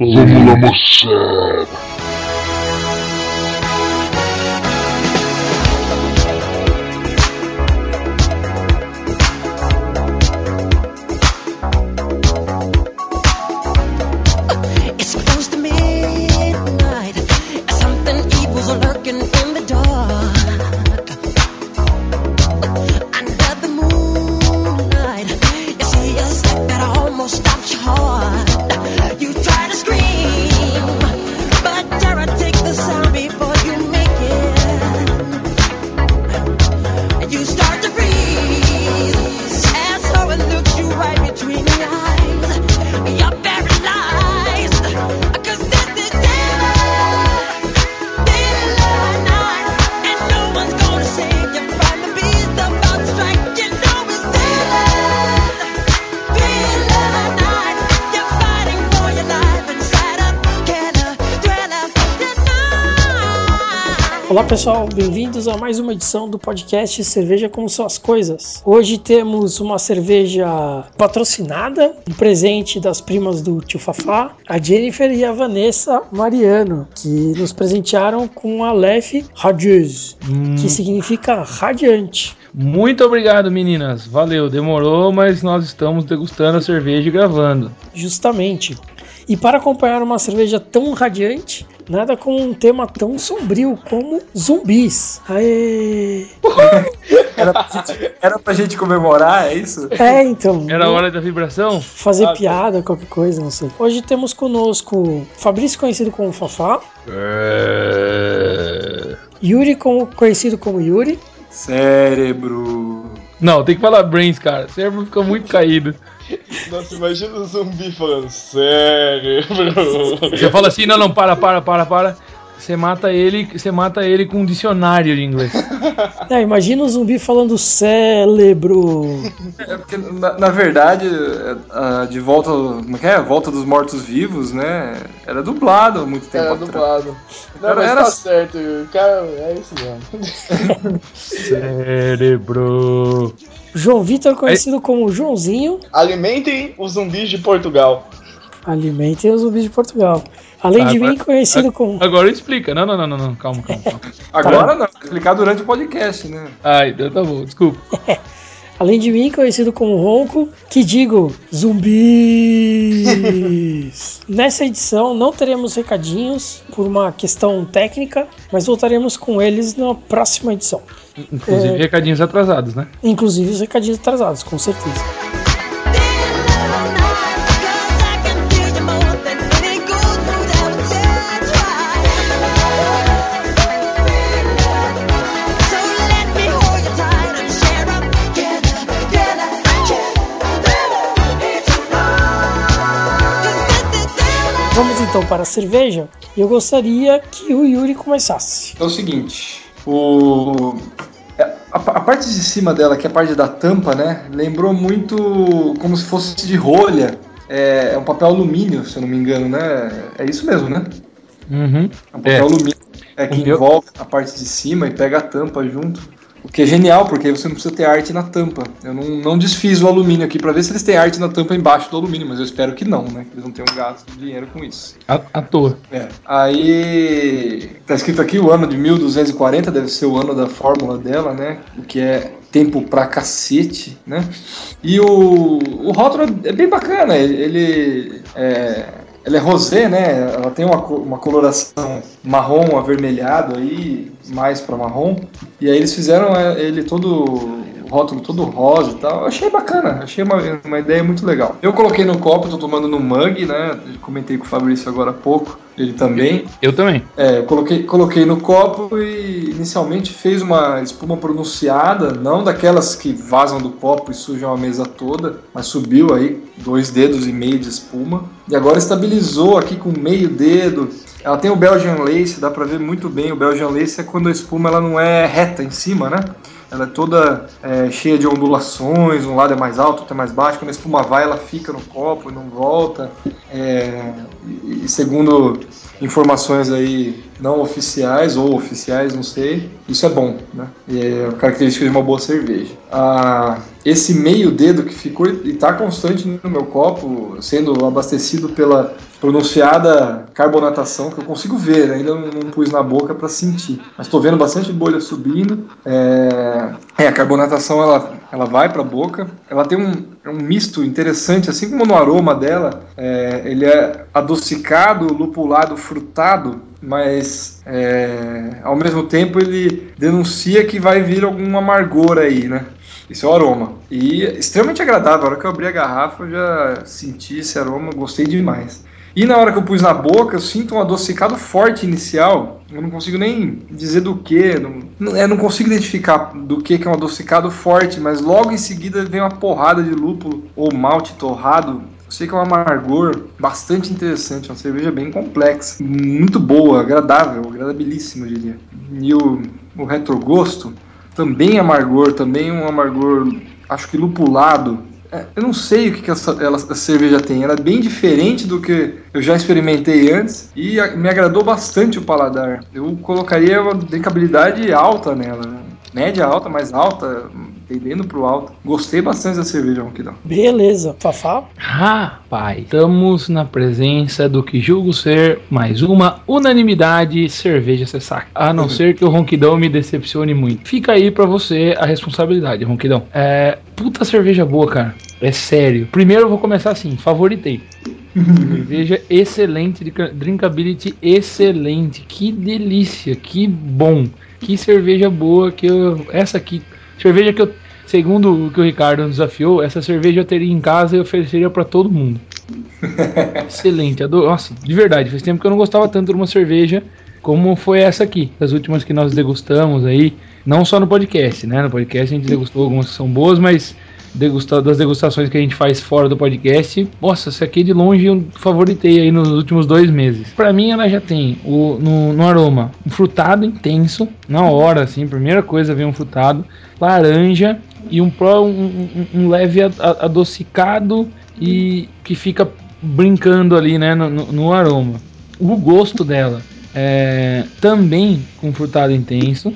Vamos lá, pessoal, bem-vindos a mais uma edição do podcast Cerveja Como São as Coisas. Hoje temos uma cerveja patrocinada, um presente das primas do tio Fafá, a Jennifer e a Vanessa Mariano, que nos presentearam com a Lef Radieuse, que significa radiante. Muito obrigado, meninas. Valeu, demorou, mas nós estamos degustando a cerveja e gravando. Justamente. E para acompanhar uma cerveja tão radiante, nada com um tema tão sombrio como zumbis. Aê! Era pra, gente, era pra gente comemorar, é isso? É, então. Era a hora da vibração? fazer Ah, tá. piada, qualquer coisa, não sei. Hoje temos conosco Fabrício, conhecido como Fafá, É... Yuri, como- conhecido como Yuri, Cérebro. Não, tem que falar brains, cara. O cérebro fica muito caído. Nossa, imagina o zumbi falando sério, bro. Você fala assim, não, não, para, para, para, para. Você mata ele, você mata ele com um dicionário de inglês. É, imagina o zumbi falando cérebro. É porque, na, na verdade, é, a- de volta. Como é é? Volta dos Mortos-Vivos, né? Era dublado há muito tempo Era atrás. dublado. Não, Era- mas era- tá certo, o cara, é isso mesmo. Cérebro. João Vitor, conhecido como Joãozinho, Alimentem os zumbis de Portugal. Alimentem os zumbis de Portugal. Além de Agora- mim, conhecido como. Agora explica. Não, não, não, não, não. Calma, calma, calma. Agora não, explicar durante o podcast, né? Ai, então tá bom, desculpa. Além de mim, conhecido como Ronco, que digo zumbis. Nessa edição não teremos recadinhos por uma questão técnica, mas voltaremos com eles na próxima edição. Inclusive, recadinhos atrasados, né? Inclusive os recadinhos atrasados, com certeza. Então para a cerveja. Eu gostaria que o Yuri começasse. É o seguinte, o. é, A, a parte de cima dela, que é a parte da tampa, né? Lembrou muito como se fosse de rolha. É, é um papel alumínio, se eu não me engano, né? É isso mesmo, né? Uhum. É um papel É. alumínio é, que O meu- envolve a parte de cima e pega a tampa junto. O que é genial, porque aí você não precisa ter arte na tampa. Eu não, não desfiz o alumínio aqui pra ver se eles têm arte na tampa embaixo do alumínio, mas eu espero que não, né? Que eles não tenham gasto de dinheiro com isso. À, à toa. É. Aí tá escrito aqui o ano de 1240, deve ser o ano da fórmula dela, né? O que é tempo pra cacete, né? E o, o rótulo é bem bacana, ele é, ele é rosé, né? Ela tem uma, uma coloração marrom avermelhado aí, mais pra marrom. E aí eles fizeram é, ele todo rótulo todo rosa e tal. Eu achei bacana, achei uma, uma ideia muito legal. Eu coloquei no copo, tô tomando no mug, né? Eu comentei com o Fabrício agora há pouco, ele também. Eu também. É, eu coloquei, coloquei no copo e inicialmente fez uma espuma pronunciada, não daquelas que vazam do copo e sujam a mesa toda, mas subiu aí dois dedos e meio de espuma. E agora estabilizou aqui com meio dedo. Ela tem o Belgian Lace, dá pra ver muito bem. O Belgian Lace é quando a espuma ela não é reta em cima, né? Ela é toda é, cheia de ondulações, um lado é mais alto, outro é mais baixo. Quando a espuma vai, ela fica no copo e não volta. É, e, segundo informações aí não oficiais ou oficiais, não sei, isso é bom, né? E é característica de uma boa cerveja. A, esse meio dedo que ficou e está constante no meu copo, sendo abastecido pela pronunciada carbonatação, que eu consigo ver, ainda não, não pus na boca para sentir. Mas estou vendo bastante bolha subindo. É, é, a carbonatação ela, ela vai para a boca. Ela tem um, um misto interessante, assim como no aroma dela, é, ele é adocicado, lupulado, frutado, mas é, ao mesmo tempo ele denuncia que vai vir algum amargor aí, né? Esse é o aroma. E extremamente agradável. A hora que eu abri a garrafa, eu já senti esse aroma, gostei demais. E na hora que eu pus na boca, eu sinto um adocicado forte inicial. Eu não consigo nem dizer do que. Não, eu não consigo identificar do que, que é um adocicado forte, mas logo em seguida vem uma porrada de lúpulo ou malte torrado. Eu sei que é um amargor bastante interessante, uma cerveja bem complexa, muito boa, agradável, agradabilíssima, eu diria. E o, o retrogosto, também amargor, também um amargor, acho que lupulado. É, eu não sei o que, que essa, ela, essa cerveja tem. Ela é bem diferente do que eu já experimentei antes e a, me agradou bastante o paladar. Eu colocaria uma drinkabilidade alta nela, né? média alta, mais alta, tendendo pro alto. Gostei bastante da cerveja Ronquidão. Beleza. Fafá? Rapaz, estamos na presença do que julgo ser mais uma unanimidade cerveja Cessac. A não ser que o Ronquidão me decepcione muito. Fica aí pra você a responsabilidade, Ronquidão. É. Puta cerveja boa, cara. É sério. Primeiro eu vou começar assim, favoritei. Cerveja excelente, drinkability excelente. Que delícia, que bom. Que cerveja boa que eu. Essa aqui. Cerveja que eu. Segundo o que o Ricardo nos desafiou, essa cerveja eu teria em casa e ofereceria para todo mundo. Excelente, adoro. Nossa, de verdade, faz tempo que eu não gostava tanto de uma cerveja como foi essa aqui, das últimas que nós degustamos aí, não só no podcast, né? No podcast a gente degustou algumas que são boas, mas degustar, das degustações que a gente faz fora do podcast, nossa, essa aqui de longe eu favoritei aí nos últimos dois meses. Para mim ela já tem o, no, no aroma um frutado intenso, na hora assim, primeira coisa vem um frutado, laranja e um, um, um, um leve adocicado e que fica brincando ali, né, no, no aroma. O gosto dela é, também com frutado intenso.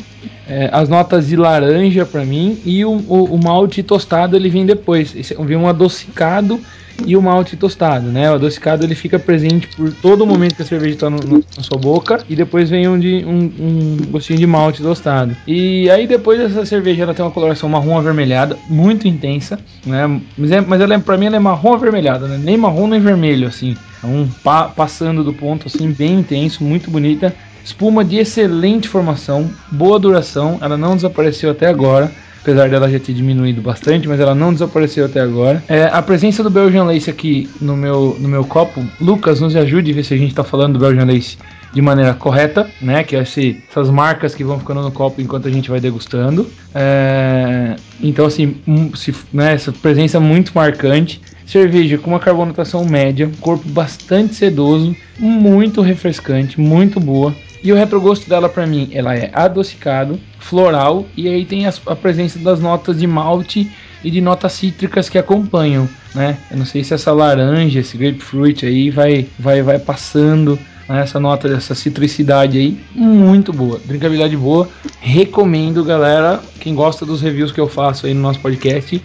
É, as notas de laranja para mim e o, o, o, malte tostado ele vem depois. Esse, vem um adocicado e o malte tostado, né? O adocicado ele fica presente por todo o momento que a cerveja está na sua boca e depois vem um, de, um, um, gostinho de malte tostado. E aí depois essa cerveja ela tem uma coloração marrom avermelhada, muito intensa, né? Mas, é, mas ela é, para mim ela é marrom avermelhada, né? Nem marrom nem vermelho assim. É um pa passando do ponto assim bem intenso, muito bonita. Espuma de excelente formação, boa duração, ela não desapareceu até agora apesar dela já ter diminuído bastante, mas ela não desapareceu até agora. É, a presença do Belgian Lace aqui no meu, no meu copo, Lucas, nos ajude a ver se a gente está falando do Belgian Lace de maneira correta, né? Que é esse, essas marcas que vão ficando no copo enquanto a gente vai degustando. É, então, assim, se, né, essa presença muito marcante. Cerveja com uma carbonatação média, corpo bastante sedoso, muito refrescante, muito boa. E o retrogosto dela para mim, ela é adocicado, floral e aí tem a, a, presença das notas de malte e de notas cítricas que acompanham, né? Eu não sei se essa laranja, esse grapefruit aí vai vai vai passando né, essa nota dessa citricidade aí, muito boa, drinkabilidade boa. Recomendo, galera, quem gosta dos reviews que eu faço aí no nosso podcast,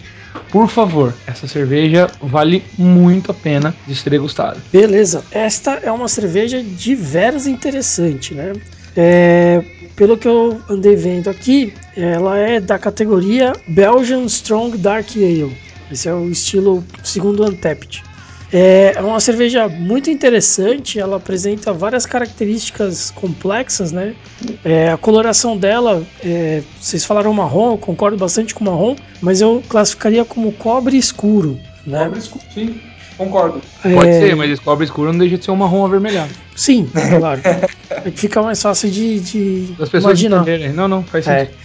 por favor, essa cerveja vale muito a pena de ser degustada. Beleza, esta é uma cerveja de veras interessante, né? É, pelo que eu andei vendo aqui, ela é da categoria Belgian Strong Dark Ale. Esse é o estilo segundo Untapped. É, é uma cerveja muito interessante, ela apresenta várias características complexas, né? É, a coloração dela, é, vocês falaram marrom, eu concordo bastante com marrom, mas eu classificaria como cobre escuro, né? Cobre escuro, sim, concordo. Pode é... ser, mas esse cobre escuro não deixa de ser um marrom avermelhado. Sim, claro. É fica mais fácil de, de As pessoas imaginar. Entenderem. Não, não, faz é. sentido.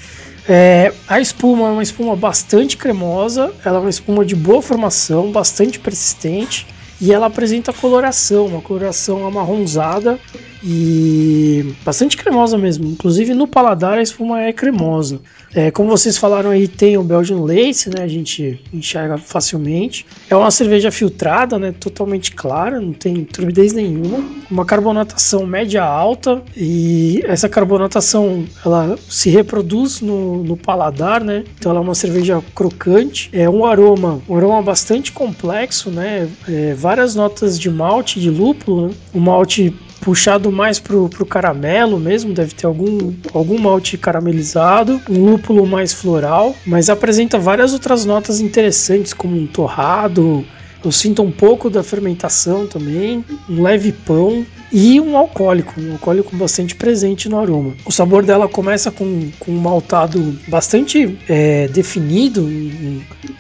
É, a espuma é uma espuma bastante cremosa, ela é uma espuma de boa formação, bastante persistente e ela apresenta coloração, uma coloração amarronzada e bastante cremosa mesmo. Inclusive no paladar a espuma é cremosa. É, como vocês falaram aí, tem o Belgian Lace, né? A gente enxerga facilmente. É uma cerveja filtrada, né? Totalmente clara, não tem turbidez nenhuma. Uma carbonatação média alta e essa carbonatação ela se reproduz no, no paladar, né? Então ela é uma cerveja crocante. É um aroma, um aroma bastante complexo, né? É, várias notas de malte, de lúpulo, né? Malte puxado mais pro, pro caramelo mesmo, deve ter algum, algum malte caramelizado, um lúpulo mais floral, mas apresenta várias outras notas interessantes, como um torrado, eu sinto um pouco da fermentação também, um leve pão e um alcoólico, um alcoólico bastante presente no aroma. O sabor dela começa com, com um maltado bastante é, definido,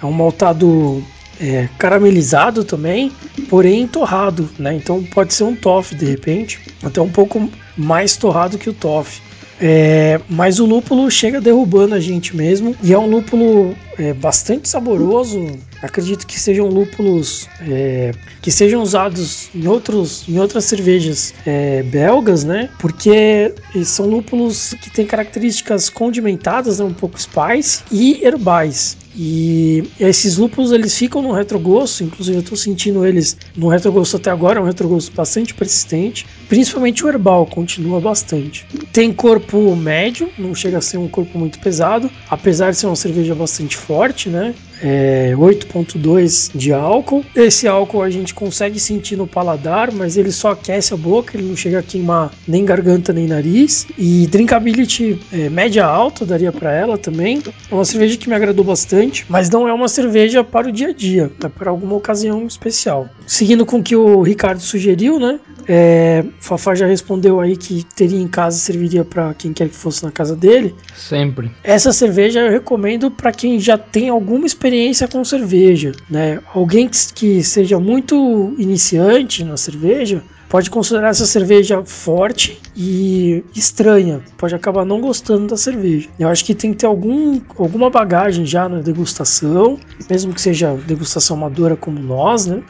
é um maltado é, caramelizado também, porém torrado, né? Então pode ser um toffee de repente, até um pouco mais torrado que o toffee. É, mas o lúpulo chega derrubando a gente mesmo e é um lúpulo é, bastante saboroso. Acredito que sejam lúpulos é, que sejam usados em, outros, em outras cervejas é, belgas, né? Porque são lúpulos que têm características condimentadas, né? um pouco spice e herbais. E esses lúpulos eles ficam no retrogosto, inclusive eu estou sentindo eles no retrogosto até agora, é um retrogosto bastante persistente, principalmente o herbal continua bastante. Tem corpo médio, não chega a ser um corpo muito pesado, apesar de ser uma cerveja bastante forte, né? É 8.2 de álcool. Esse álcool a gente consegue sentir no paladar, mas ele só aquece a boca, ele não chega a queimar nem garganta nem nariz. E drinkability é, média alta daria para ela também. É uma cerveja que me agradou bastante, mas não é uma cerveja para o dia a dia, é para alguma ocasião especial. Seguindo com o que o Ricardo sugeriu, né? É, Fafá já respondeu aí que teria em casa serviria para quem quer que fosse na casa dele. Sempre. Essa cerveja eu recomendo para quem já tem alguma experiência com cerveja, né? Alguém que, que seja muito iniciante na cerveja pode considerar essa cerveja forte e estranha, pode acabar não gostando da cerveja. Eu acho que tem que ter algum, alguma bagagem já na degustação, mesmo que seja degustação amadora como nós, né?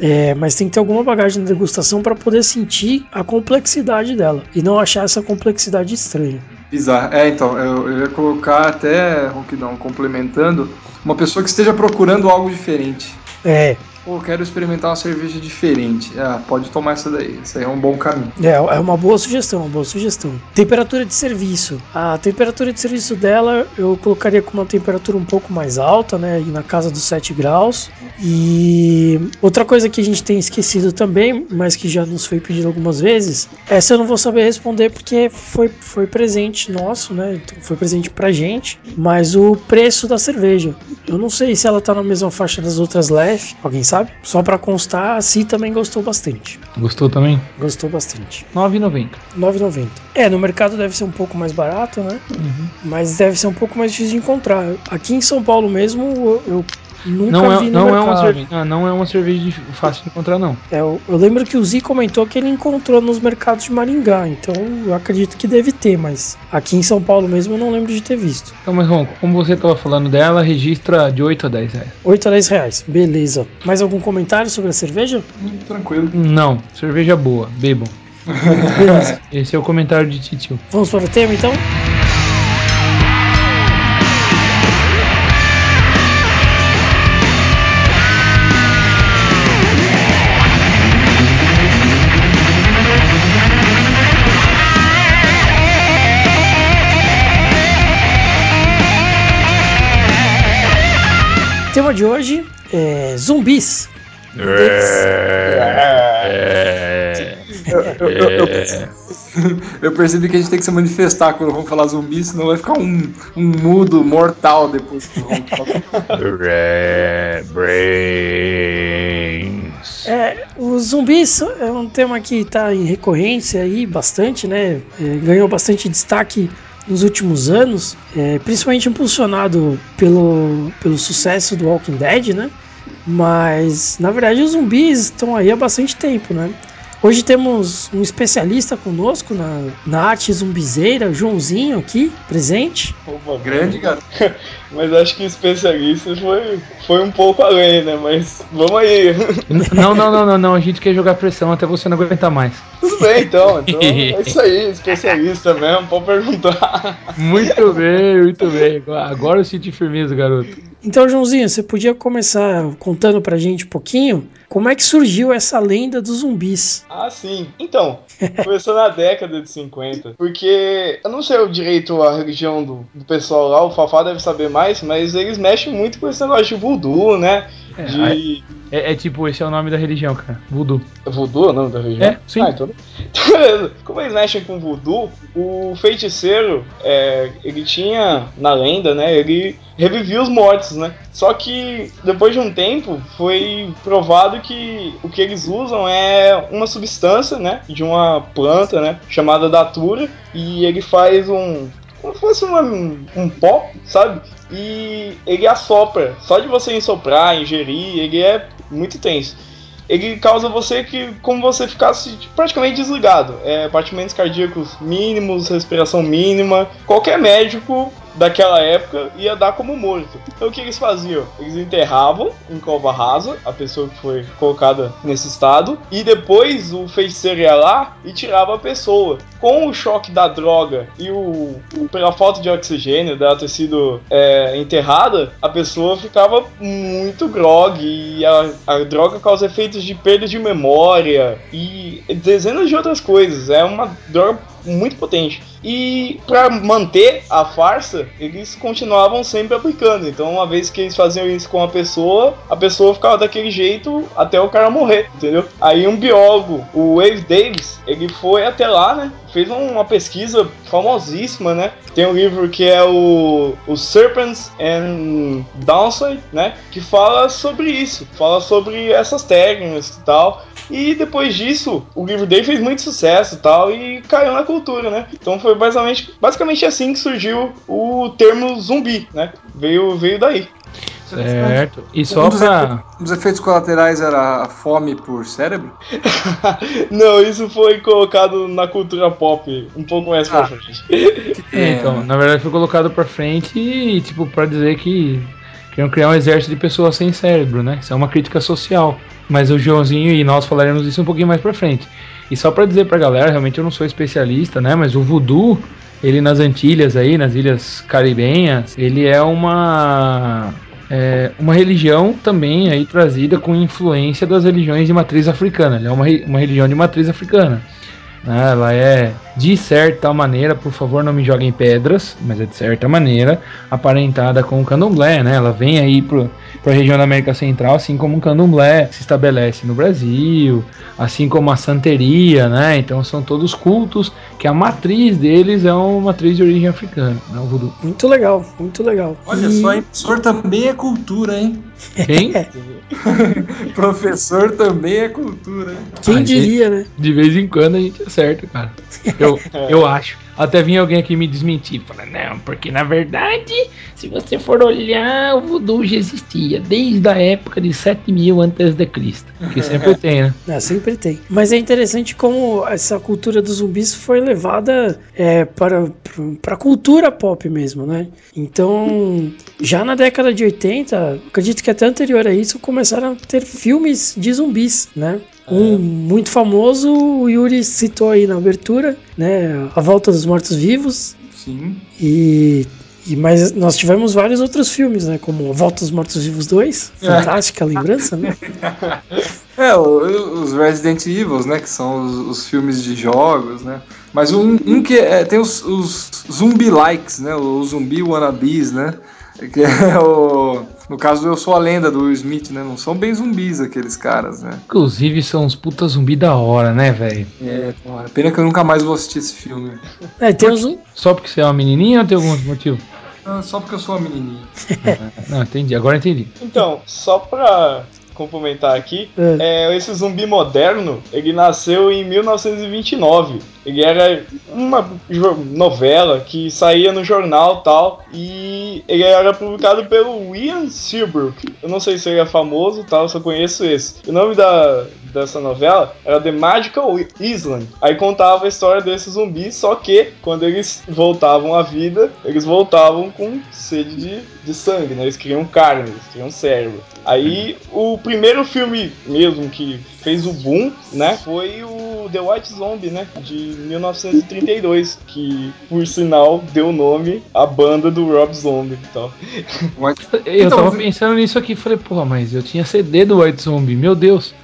É, mas tem que ter alguma bagagem na degustação para poder sentir a complexidade dela e não achar essa complexidade estranha. Bizarro. É, então, eu, eu ia colocar até, Ronquidão, complementando, uma pessoa que esteja procurando algo diferente. É, Pô, quero experimentar uma cerveja diferente. Ah, pode tomar essa daí. Isso aí é um bom caminho. É, é uma boa sugestão, uma boa sugestão. Temperatura de serviço. A temperatura de serviço dela eu colocaria com uma temperatura um pouco mais alta, né? Na casa dos 7 graus. E outra coisa que a gente tem esquecido também, mas que já nos foi pedido algumas vezes, essa eu não vou saber responder porque foi, foi presente nosso, né? Então, foi presente pra gente. Mas o preço da cerveja. Eu não sei se ela tá na mesma faixa das outras leve. Alguém sabe? Só pra constar, a Si também gostou bastante. Gostou também? Gostou bastante. 9,90. 9,90. É, no mercado deve ser um pouco mais barato, né? Mas deve ser um pouco mais difícil de encontrar. Aqui em São Paulo mesmo, eu, eu nunca Não é, vi no não, é uma cerveja, não, é uma cerveja de- fácil de encontrar, não. É, eu, eu lembro que o Zi comentou que ele encontrou nos mercados de Maringá, então eu acredito que deve ter, mas aqui em São Paulo mesmo eu não lembro de ter visto. Então, mas Ronco, como você estava falando dela, registra de 8 a 10 reais. 8 a 10 reais, beleza. Mais algum comentário sobre a cerveja? Hum, Tranquilo. Não, cerveja boa, bebam. Esse é o comentário de Titio. Vamos para o tema então? De hoje é zumbis. Eu, eu- eu- eu- eu percebi que a gente tem que se manifestar quando vamos falar zumbi, senão vai ficar um, um mudo mortal depois que vamos falar. Brains. É, os zumbis é um tema que está em recorrência aí bastante, né? É, ganhou bastante destaque nos últimos anos, é, principalmente impulsionado pelo, pelo sucesso do Walking Dead, né? Mas na verdade os zumbis estão aí há bastante tempo, né? Hoje temos um especialista conosco na, na arte zumbizeira, Joãozinho aqui, presente. Opa, Grande, cara. Mas acho que especialista foi, foi um pouco além, né? Mas vamos aí. Não, não, não, não, não. A gente quer jogar pressão até você não aguentar mais. Tudo bem, então. Então é isso aí, especialista mesmo, pode perguntar. Muito bem, muito bem. Agora eu senti firmeza, garoto. Então, Joãozinho, você podia começar contando pra gente um pouquinho como é que surgiu essa lenda dos zumbis? Ah, sim. Então, começou na década de 50. Porque eu não sei o direito a religião do, do pessoal lá, o Fafá deve saber mais, mas eles mexem muito com esse negócio de voodoo, né? É, De. É, é tipo, esse é o nome da religião, cara. Voodoo. Voodoo, não, da religião? É, sim. Ah, então... Como eles mexem com voodoo, o feiticeiro, é, ele tinha, na lenda, né, ele revivia os mortos, né? Só que, depois de um tempo, foi provado que o que eles usam é uma substância, né, de uma planta, né, chamada datura, e ele faz um... como se fosse uma- um pó, sabe? E ele assopra. Só de você ensoprar, ingerir, ele é muito tenso ele causa você que como você ficasse praticamente desligado. É, batimentos cardíacos mínimos, respiração mínima. Qualquer médico daquela época ia dar como morto. Então o que eles faziam? Eles enterravam em cova rasa a pessoa que foi colocada nesse estado e depois o feiticeiro ia lá e tirava a pessoa. Com o choque da droga e o pela falta de oxigênio dela ter sido é, enterrada, a pessoa ficava muito grog e a, a droga causa efeitos de perda de memória e dezenas de outras coisas. É uma droga muito potente. E para manter a farsa, eles continuavam sempre aplicando. Então, uma vez que eles faziam isso com a pessoa, a pessoa ficava daquele jeito até o cara morrer, entendeu? Aí um biólogo, o Wave Davis, ele foi até lá, né? Fez uma pesquisa famosíssima, né? Tem um livro que é o, o Serpents and Downside, né? Que fala sobre isso, fala sobre essas técnicas e tal. E depois disso, o livro dele fez muito sucesso e tal, e caiu na cultura, né? Então foi basicamente, basicamente assim que surgiu o termo zumbi, né? Veio, veio daí. Certo. E só Um dos, pra. efe- um dos efeitos colaterais era a fome por cérebro? Não, isso foi colocado na cultura pop um pouco mais pra Ah. frente. É, então, na verdade foi colocado pra frente e, tipo, pra dizer que queriam criar um exército de pessoas sem cérebro, né? Isso é uma crítica social. Mas o Joãozinho e nós falaremos disso um pouquinho mais pra frente. E só pra dizer pra galera, realmente eu não sou especialista, né? Mas o voodoo, ele nas Antilhas aí, nas ilhas caribenhas, ele é uma é uma religião também aí trazida com influência das religiões de matriz africana. Ele é uma, uma religião de matriz africana. Né? Ela é, de certa maneira, por favor não me joguem pedras, mas é de certa maneira aparentada com o candomblé, né? Ela vem aí pro, pra região da América Central, assim como o candomblé se estabelece no Brasil, assim como a santeria, né? Então são todos cultos que a matriz deles é uma matriz de origem africana, né? O voodoo. Muito legal, muito legal. Olha E- só, hein? Professor também é cultura, hein? Quem? Professor também é cultura, hein? Quem Ah, diria, né? De vez em quando a gente acerta, cara. Eu, eu acho. Até vinha alguém aqui me desmentir. Falar, não, porque na verdade, se você for olhar, o voodoo já existia desde a época de 7000 antes de Cristo. Que sempre tem, né? É, sempre tem. Mas é interessante como essa cultura dos zumbis foi levada é, para, para a cultura pop mesmo, né? Então, já na década de 80, acredito que até anterior a isso, começaram a ter filmes de zumbis, né? Um muito famoso, o Yuri citou aí na abertura, né? A Volta dos Mortos-Vivos. Sim. E, e mas nós tivemos vários outros filmes, né? Como A Volta dos Mortos-Vivos 2, fantástica lembrança, né? É, o- os Resident Evil, né? Que são os, os filmes de jogos, né? Mas um, um que é, tem os, os zumbi likes, né? Os zumbi wannabes, né? Que é o. No caso Eu Sou a Lenda do Will Smith, né? Não são bem zumbis aqueles caras, né? Inclusive, são uns puta zumbi da hora, né, velho? É, porra, pena que eu nunca mais vou assistir esse filme. É, tem os, Só porque você é uma menininha ou tem algum outro motivo? Ah, Só porque eu sou uma menininha. Não, entendi. Agora entendi. Então, só pra complementar aqui, é, esse zumbi moderno, ele nasceu em 1929. Ele era uma novela que saía no jornal tal, e ele era publicado pelo Ian Seabrook. Eu não sei se ele é famoso tal, eu só conheço esse. O nome da, dessa novela era The Magical Island. Aí contava a história desses zumbis, só que quando eles voltavam à vida, eles voltavam com sede de, de sangue, né? Eles queriam carne, eles queriam cérebro. Aí o primeiro filme mesmo que fez o boom, né? Foi o The White Zombie, né? De 1932, que por sinal deu nome à banda do Rob Zombie e tal. Eu Então, tava pensando nisso aqui e falei, porra, mas eu tinha CD do White Zombie, meu Deus.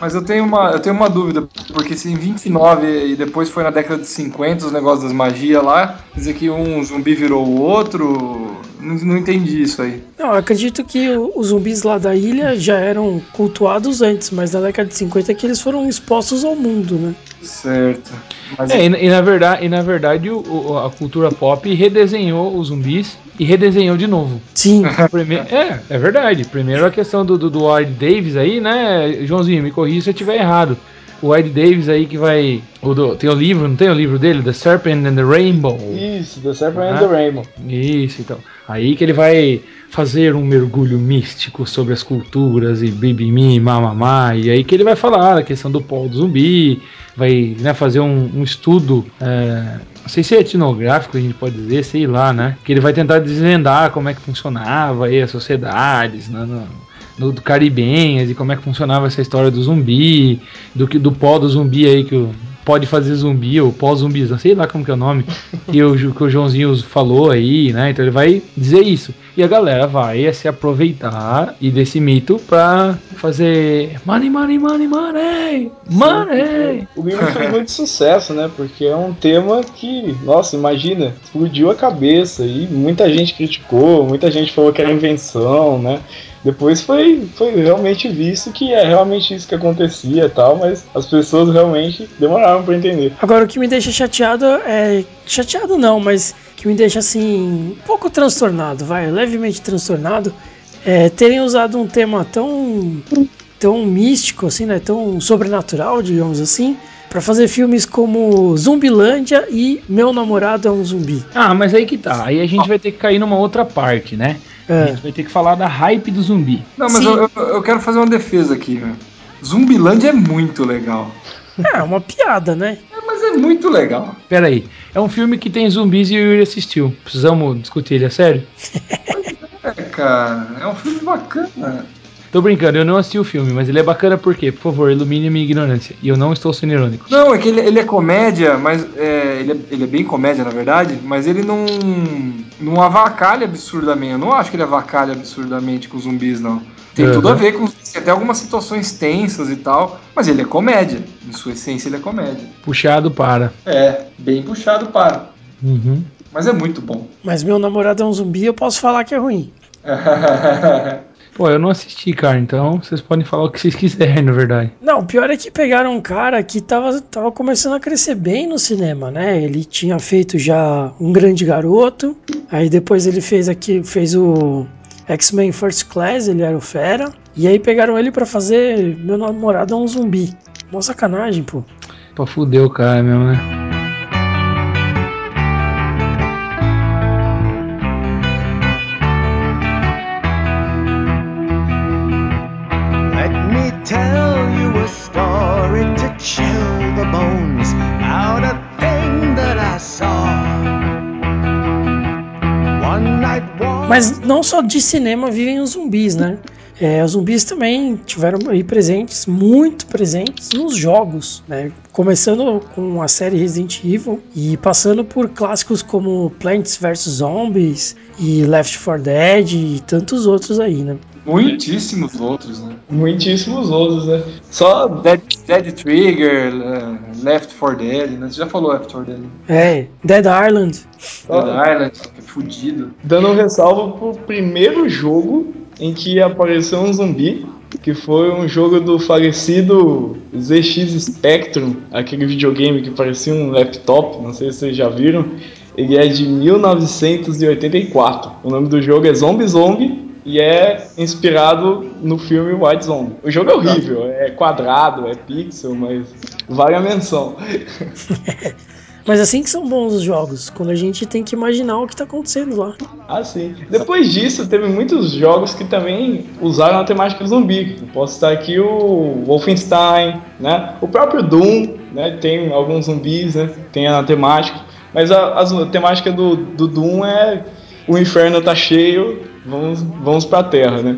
Mas eu tenho uma, eu tenho uma dúvida, porque se em 29 e depois foi na década de 50 os negócios das magias lá, dizer que um zumbi virou o outro, não, não entendi isso aí. Não, eu acredito que os zumbis lá da ilha já eram cultuados antes, mas na década de 50 é que eles foram expostos ao mundo, né? Certo. Mas É, e, e na verdade, e na verdade o- o- a cultura pop redesenhou os zumbis e redesenhou de novo. Sim. Primeiro, é, é verdade. Primeiro a questão do, do, do Ward Davis aí, né? Joãozinho, me corrija se eu estiver errado. O Ward Davis aí que vai. O do- tem o livro, não tem o livro dele? The Serpent and the Rainbow. Isso, The Serpent and Ah. the Rainbow. Isso, então. Aí que ele vai fazer um mergulho místico sobre as culturas e bibimi, mamamá. E aí que ele vai falar a questão do pó do zumbi, vai né, fazer um, um estudo, é, não sei se é etnográfico, a gente pode dizer, sei lá, né? Que ele vai tentar desvendar como é que funcionava aí as sociedades, né, no, no, do caribenhas e como é que funcionava essa história do zumbi, do que do pó do zumbi aí que o pode fazer zumbi ou pós-zumbis, não sei lá como que é o nome, que o, que o Joãozinho falou aí, né? Então ele vai dizer isso. E a galera vai se aproveitar e desse mito pra fazer money, money, money, money, money. O livro fez muito sucesso, né? Porque é um tema que, nossa, imagina, explodiu a cabeça e muita gente criticou, muita gente falou que era invenção, né? Depois foi, foi realmente visto que é realmente isso que acontecia e tal, mas as pessoas realmente demoraram pra entender. Agora, o que me deixa chateado é. Chateado não, mas que me deixa assim. um pouco transtornado, vai, levemente transtornado. É terem usado um tema tão. tão místico, assim, né? Tão sobrenatural, digamos assim. Pra fazer filmes como Zumbilândia e Meu Namorado é um Zumbi. Ah, mas aí que tá. Aí a gente vai ter que cair numa outra parte, né? A É. gente vai ter que falar da hype do zumbi. Não, mas eu, eu- eu quero fazer uma defesa aqui, meu. Zumbilândia é muito legal. É uma piada, né? É, mas é muito legal. Pera aí, é um filme que tem zumbis e o Yuri assistiu. Precisamos discutir ele, é sério? É, cara, é um filme bacana. Tô brincando, eu não assisti o filme, mas ele é bacana por quê? Por favor, ilumine minha ignorância. E eu não estou sendo irônico. Não, é que ele, ele é comédia, mas é, ele, é, ele é bem comédia, na verdade, mas ele não, não avacalha absurdamente. Eu não acho que ele avacalha absurdamente com zumbis, não. Tem Uhum. tudo a ver com tem até algumas situações tensas e tal, mas ele é comédia. Em sua essência, ele é comédia. Puxado para. É, bem puxado para. Uhum. Mas é muito bom. Mas Meu Namorado é um Zumbi, eu posso falar que é ruim. Pô, eu não assisti, cara, então vocês podem falar o que vocês quiserem, na verdade. Não, o pior é que pegaram um cara que tava, tava começando a crescer bem no cinema, né? Ele tinha feito já Um Grande Garoto, aí depois ele fez aqui, fez o X-Men First Class, ele era o Fera, e aí pegaram ele pra fazer Meu Namorado é um Zumbi. Mó sacanagem, pô. Pra fuder o cara mesmo, né? Mas não só de cinema vivem os zumbis, né? É, os zumbis também tiveram aí presentes, muito presentes nos jogos, né? Começando com a série Resident Evil e passando por clássicos como Plants vs Zombies e Left 4 Dead e tantos outros aí, né? Muitíssimos outros, né? Muitíssimos outros, né? Só Dead, Dead Trigger, uh, Left 4 Dead, né? Você já falou Left 4 Dead. né? É, Dead Island. Dead Island, que é fudido. dando um ressalvo pro primeiro jogo em que apareceu um zumbi, que foi um jogo do falecido ZX Spectrum, aquele videogame que parecia um laptop, não sei se vocês já viram. Ele é de 1984. O nome do jogo é Zombie Zombie e é inspirado no filme White Zombie. O jogo é horrível, é quadrado, é pixel, mas vale a menção. Mas assim que são bons os jogos, quando a gente tem que imaginar o que tá acontecendo lá. Ah, sim. Depois disso, teve muitos jogos que também usaram a temática zumbi. Posso citar aqui o Wolfenstein, né? O próprio Doom, né? Tem alguns zumbis, né? Tem a temática. Mas a, a temática do, do Doom é o inferno tá cheio, vamos, vamos pra terra, né?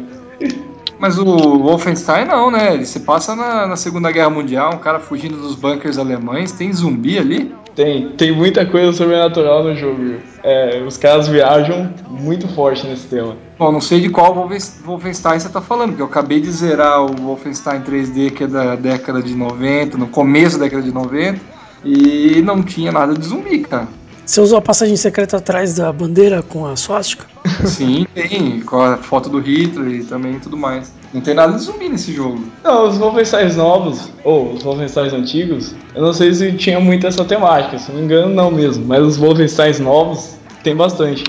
Mas o Wolfenstein não, né? Ele se passa na, na Segunda Guerra Mundial, um cara fugindo dos bunkers alemães. Tem zumbi ali? Tem, tem muita coisa sobrenatural no jogo. É, os caras viajam muito forte nesse tema. Bom, não sei de qual Wolfen- Wolfenstein você tá falando, porque eu acabei de zerar o Wolfenstein 3D, que é da década de 90, no começo da década de 90, e não tinha nada de zumbi, cara. Você usou a passagem secreta atrás da bandeira com a swastika? Sim, tem, com a foto do Hitler e também tudo mais. Não tem nada de zumbi nesse jogo. Não, os Wolfenstein novos, ou os Wolfenstein antigos, eu não sei se tinha muito essa temática, se não me engano não mesmo, mas os Wolfenstein novos tem bastante.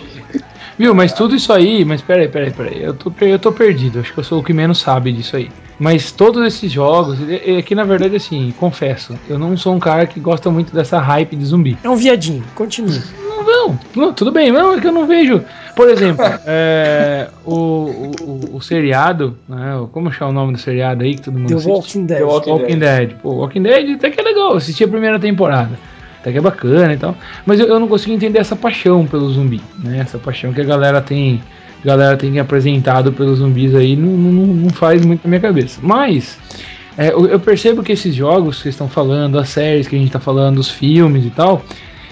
Viu, mas tudo isso aí, mas peraí, peraí, peraí, eu tô, eu tô perdido, acho que eu sou o que menos sabe disso aí. Mas todos esses jogos, é é que na verdade assim, confesso, eu não sou um cara que gosta muito dessa hype de zumbi. É um viadinho, continue. Não, não, não, tudo bem, não, é que eu não vejo. Por exemplo, é, o, o, o- o seriado, né, como chama o nome do seriado aí que todo mundo The assiste? Walking Dead. The Walking Walking Dead. Pô, Walking Dead até que é legal, eu assisti a primeira temporada. Até que é bacana e tal. Mas eu, eu não consigo entender essa paixão pelo zumbi, né? Essa paixão que a galera tem. A galera tem apresentado pelos zumbis aí não, não, não faz muito na minha cabeça. Mas é, eu, percebo que esses jogos que estão falando, as séries que a gente tá falando, os filmes e tal,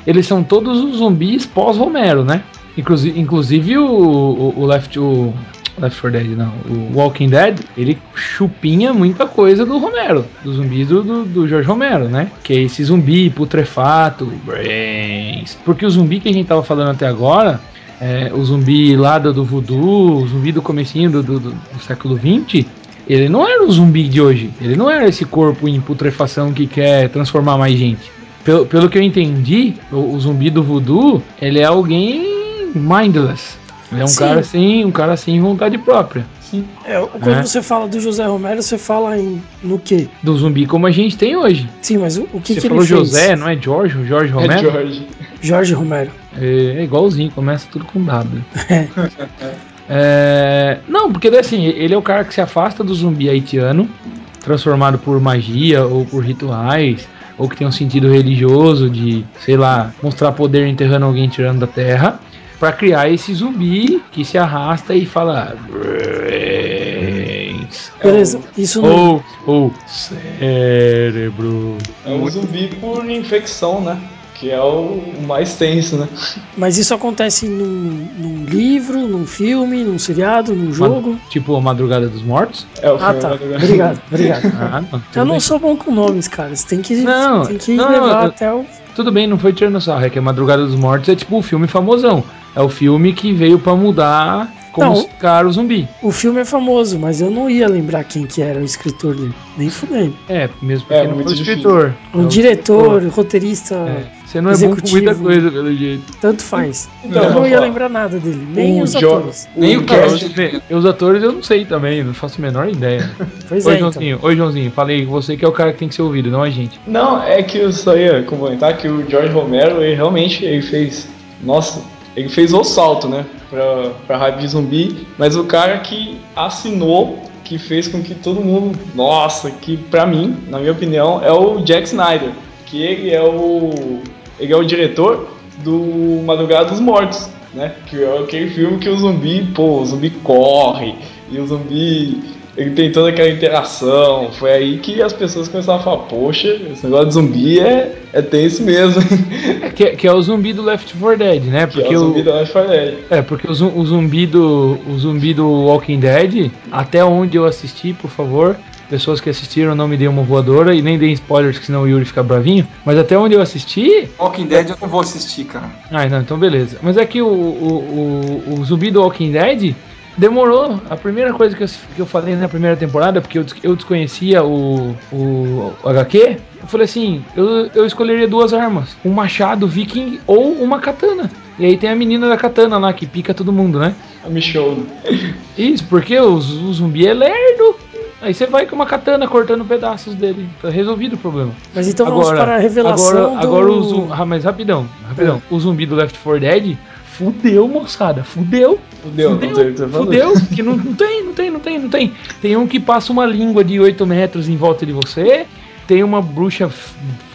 eles são todos os zumbis pós-Romero, né? Inclusive, inclusive o, o, o Left. O, Left 4 Dead, não. O Walking Dead, ele chupinha muita coisa do Romero, dos zumbis do, do, do Jorge Romero, né? Que é esse zumbi putrefato, brains. Porque o zumbi que a gente tava falando até agora, é, o zumbi lá do, do voodoo, o zumbi do comecinho do, do, do- do século 20, ele não era o zumbi de hoje. Ele não era esse corpo em putrefação que quer transformar mais gente. Pelo, pelo que eu entendi, o, o zumbi do voodoo, ele é alguém mindless. Ele é um Sim. cara sem, um cara sem vontade própria. É, quando É. você fala do José Romero, você fala em no quê? Do zumbi como a gente tem hoje. Sim, mas o, o que, Você que ele falou fez? José, não é Jorge? O Jorge É Romero? George. Jorge Romero. É, é igualzinho, começa tudo com W. É, não, porque assim, ele é o cara que se afasta do zumbi haitiano, transformado por magia ou por rituais, ou que tem um sentido religioso de, sei lá, mostrar poder enterrando alguém tirando da terra, pra criar esse zumbi que se arrasta e fala. "Brains", Beleza, isso não. Ou, ou cérebro. É o zumbi por infecção, né? Que é o mais tenso, né? Mas isso acontece num, num livro, num filme, num seriado, num jogo. Tipo a Madrugada dos Mortos. É o Ah, filme tá. Madrugada. Obrigado, obrigado. Ah, não, Eu não bem. sou bom com nomes, cara. Você tem que, Não, tem que não, levar eu- até o. Tudo bem, não foi tirando sarro, é que a Madrugada dos Mortos é tipo o filme famosão. É o filme que veio pra mudar como Não. se cara o zumbi. O filme é famoso, mas eu não ia lembrar quem que era o escritor dele. Nem fudei. É, mesmo porque É, não muito foi o escritor. Um É o diretor, roteirista, É, Você não é bom com muita executivo. coisa, pelo jeito. tanto faz. Então, eu não ia lembrar nada dele, nem O os Jo- atores. Nem o o cast. E os atores eu não sei também, não faço a menor ideia. Pois Oi, é, então. Joãozinho, oi, Joãozinho, falei, você que é o cara que tem que ser ouvido, não a gente. Não, é que eu só ia comentar que o George Romero, ele realmente ele fez. Nossa, ele fez o salto, né? Pra, pra hype de zumbi, mas o cara que assinou, que fez com que todo mundo. Nossa, que pra mim, na minha opinião, é o Jack Snyder. Que ele é o. Ele é o diretor do Madrugada dos Mortos, né? Que é aquele filme que o zumbi, pô, o zumbi corre, e o zumbi ele tem toda aquela interação. Foi aí que as pessoas começaram a falar, poxa, esse negócio de zumbi é, é tenso mesmo. Que, que é o zumbi do Left 4 Dead, né? que é Porque o o, zumbi da Left 4 Dead. É, porque o, o zumbi do o zumbi do Walking Dead, até onde eu assisti, por favor, pessoas que assistiram não me deem uma voadora e nem deem spoilers, que senão o Yuri fica bravinho. Mas até onde eu assisti, Walking Dead eu não vou assistir, cara. ah, não, então beleza. Mas é que o, o, o, o zumbi do Walking Dead demorou. A primeira coisa que eu, que eu falei na primeira temporada, porque eu, eu desconhecia o, o, o HQ, eu falei assim: eu, eu escolheria duas armas, um machado viking ou uma katana. E aí tem a menina da katana lá que pica todo mundo, né? A Michonne. Isso, porque o, o zumbi é lerdo. Aí você vai com uma katana cortando pedaços dele. Tá resolvido o problema. Mas então vamos para a revelação agora, do... agora o zumbi. Ah, mas rapidão, rapidão. O zumbi do Left 4 Dead fudeu, moçada. Fudeu. Fudeu, não sei o que você. Fudeu, que não, não tem, não tem, não tem, não tem. Tem um que passa uma língua de 8 metros em volta de você. Tem uma bruxa.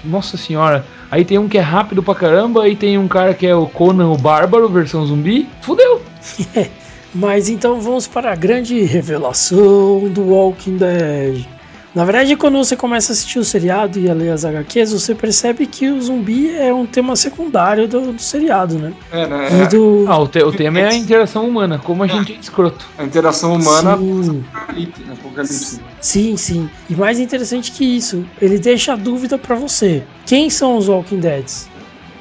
Nossa senhora. Aí tem um que é rápido pra caramba. Aí tem um cara que é o Conan o Bárbaro, versão zumbi. Fudeu. Mas então vamos para a grande revelação do Walking Dead. Na verdade, quando você começa a assistir o seriado e a ler as HQs, você percebe que o zumbi é um tema secundário do, do seriado, né? É, né? Do... Ah, o, te- o tema é a interação humana. Como a gente é escroto. A interação humana Sim. apocalipse. apocalipse. Sim, sim. E mais interessante que isso, ele deixa a dúvida pra você. Quem são os Walking Deads?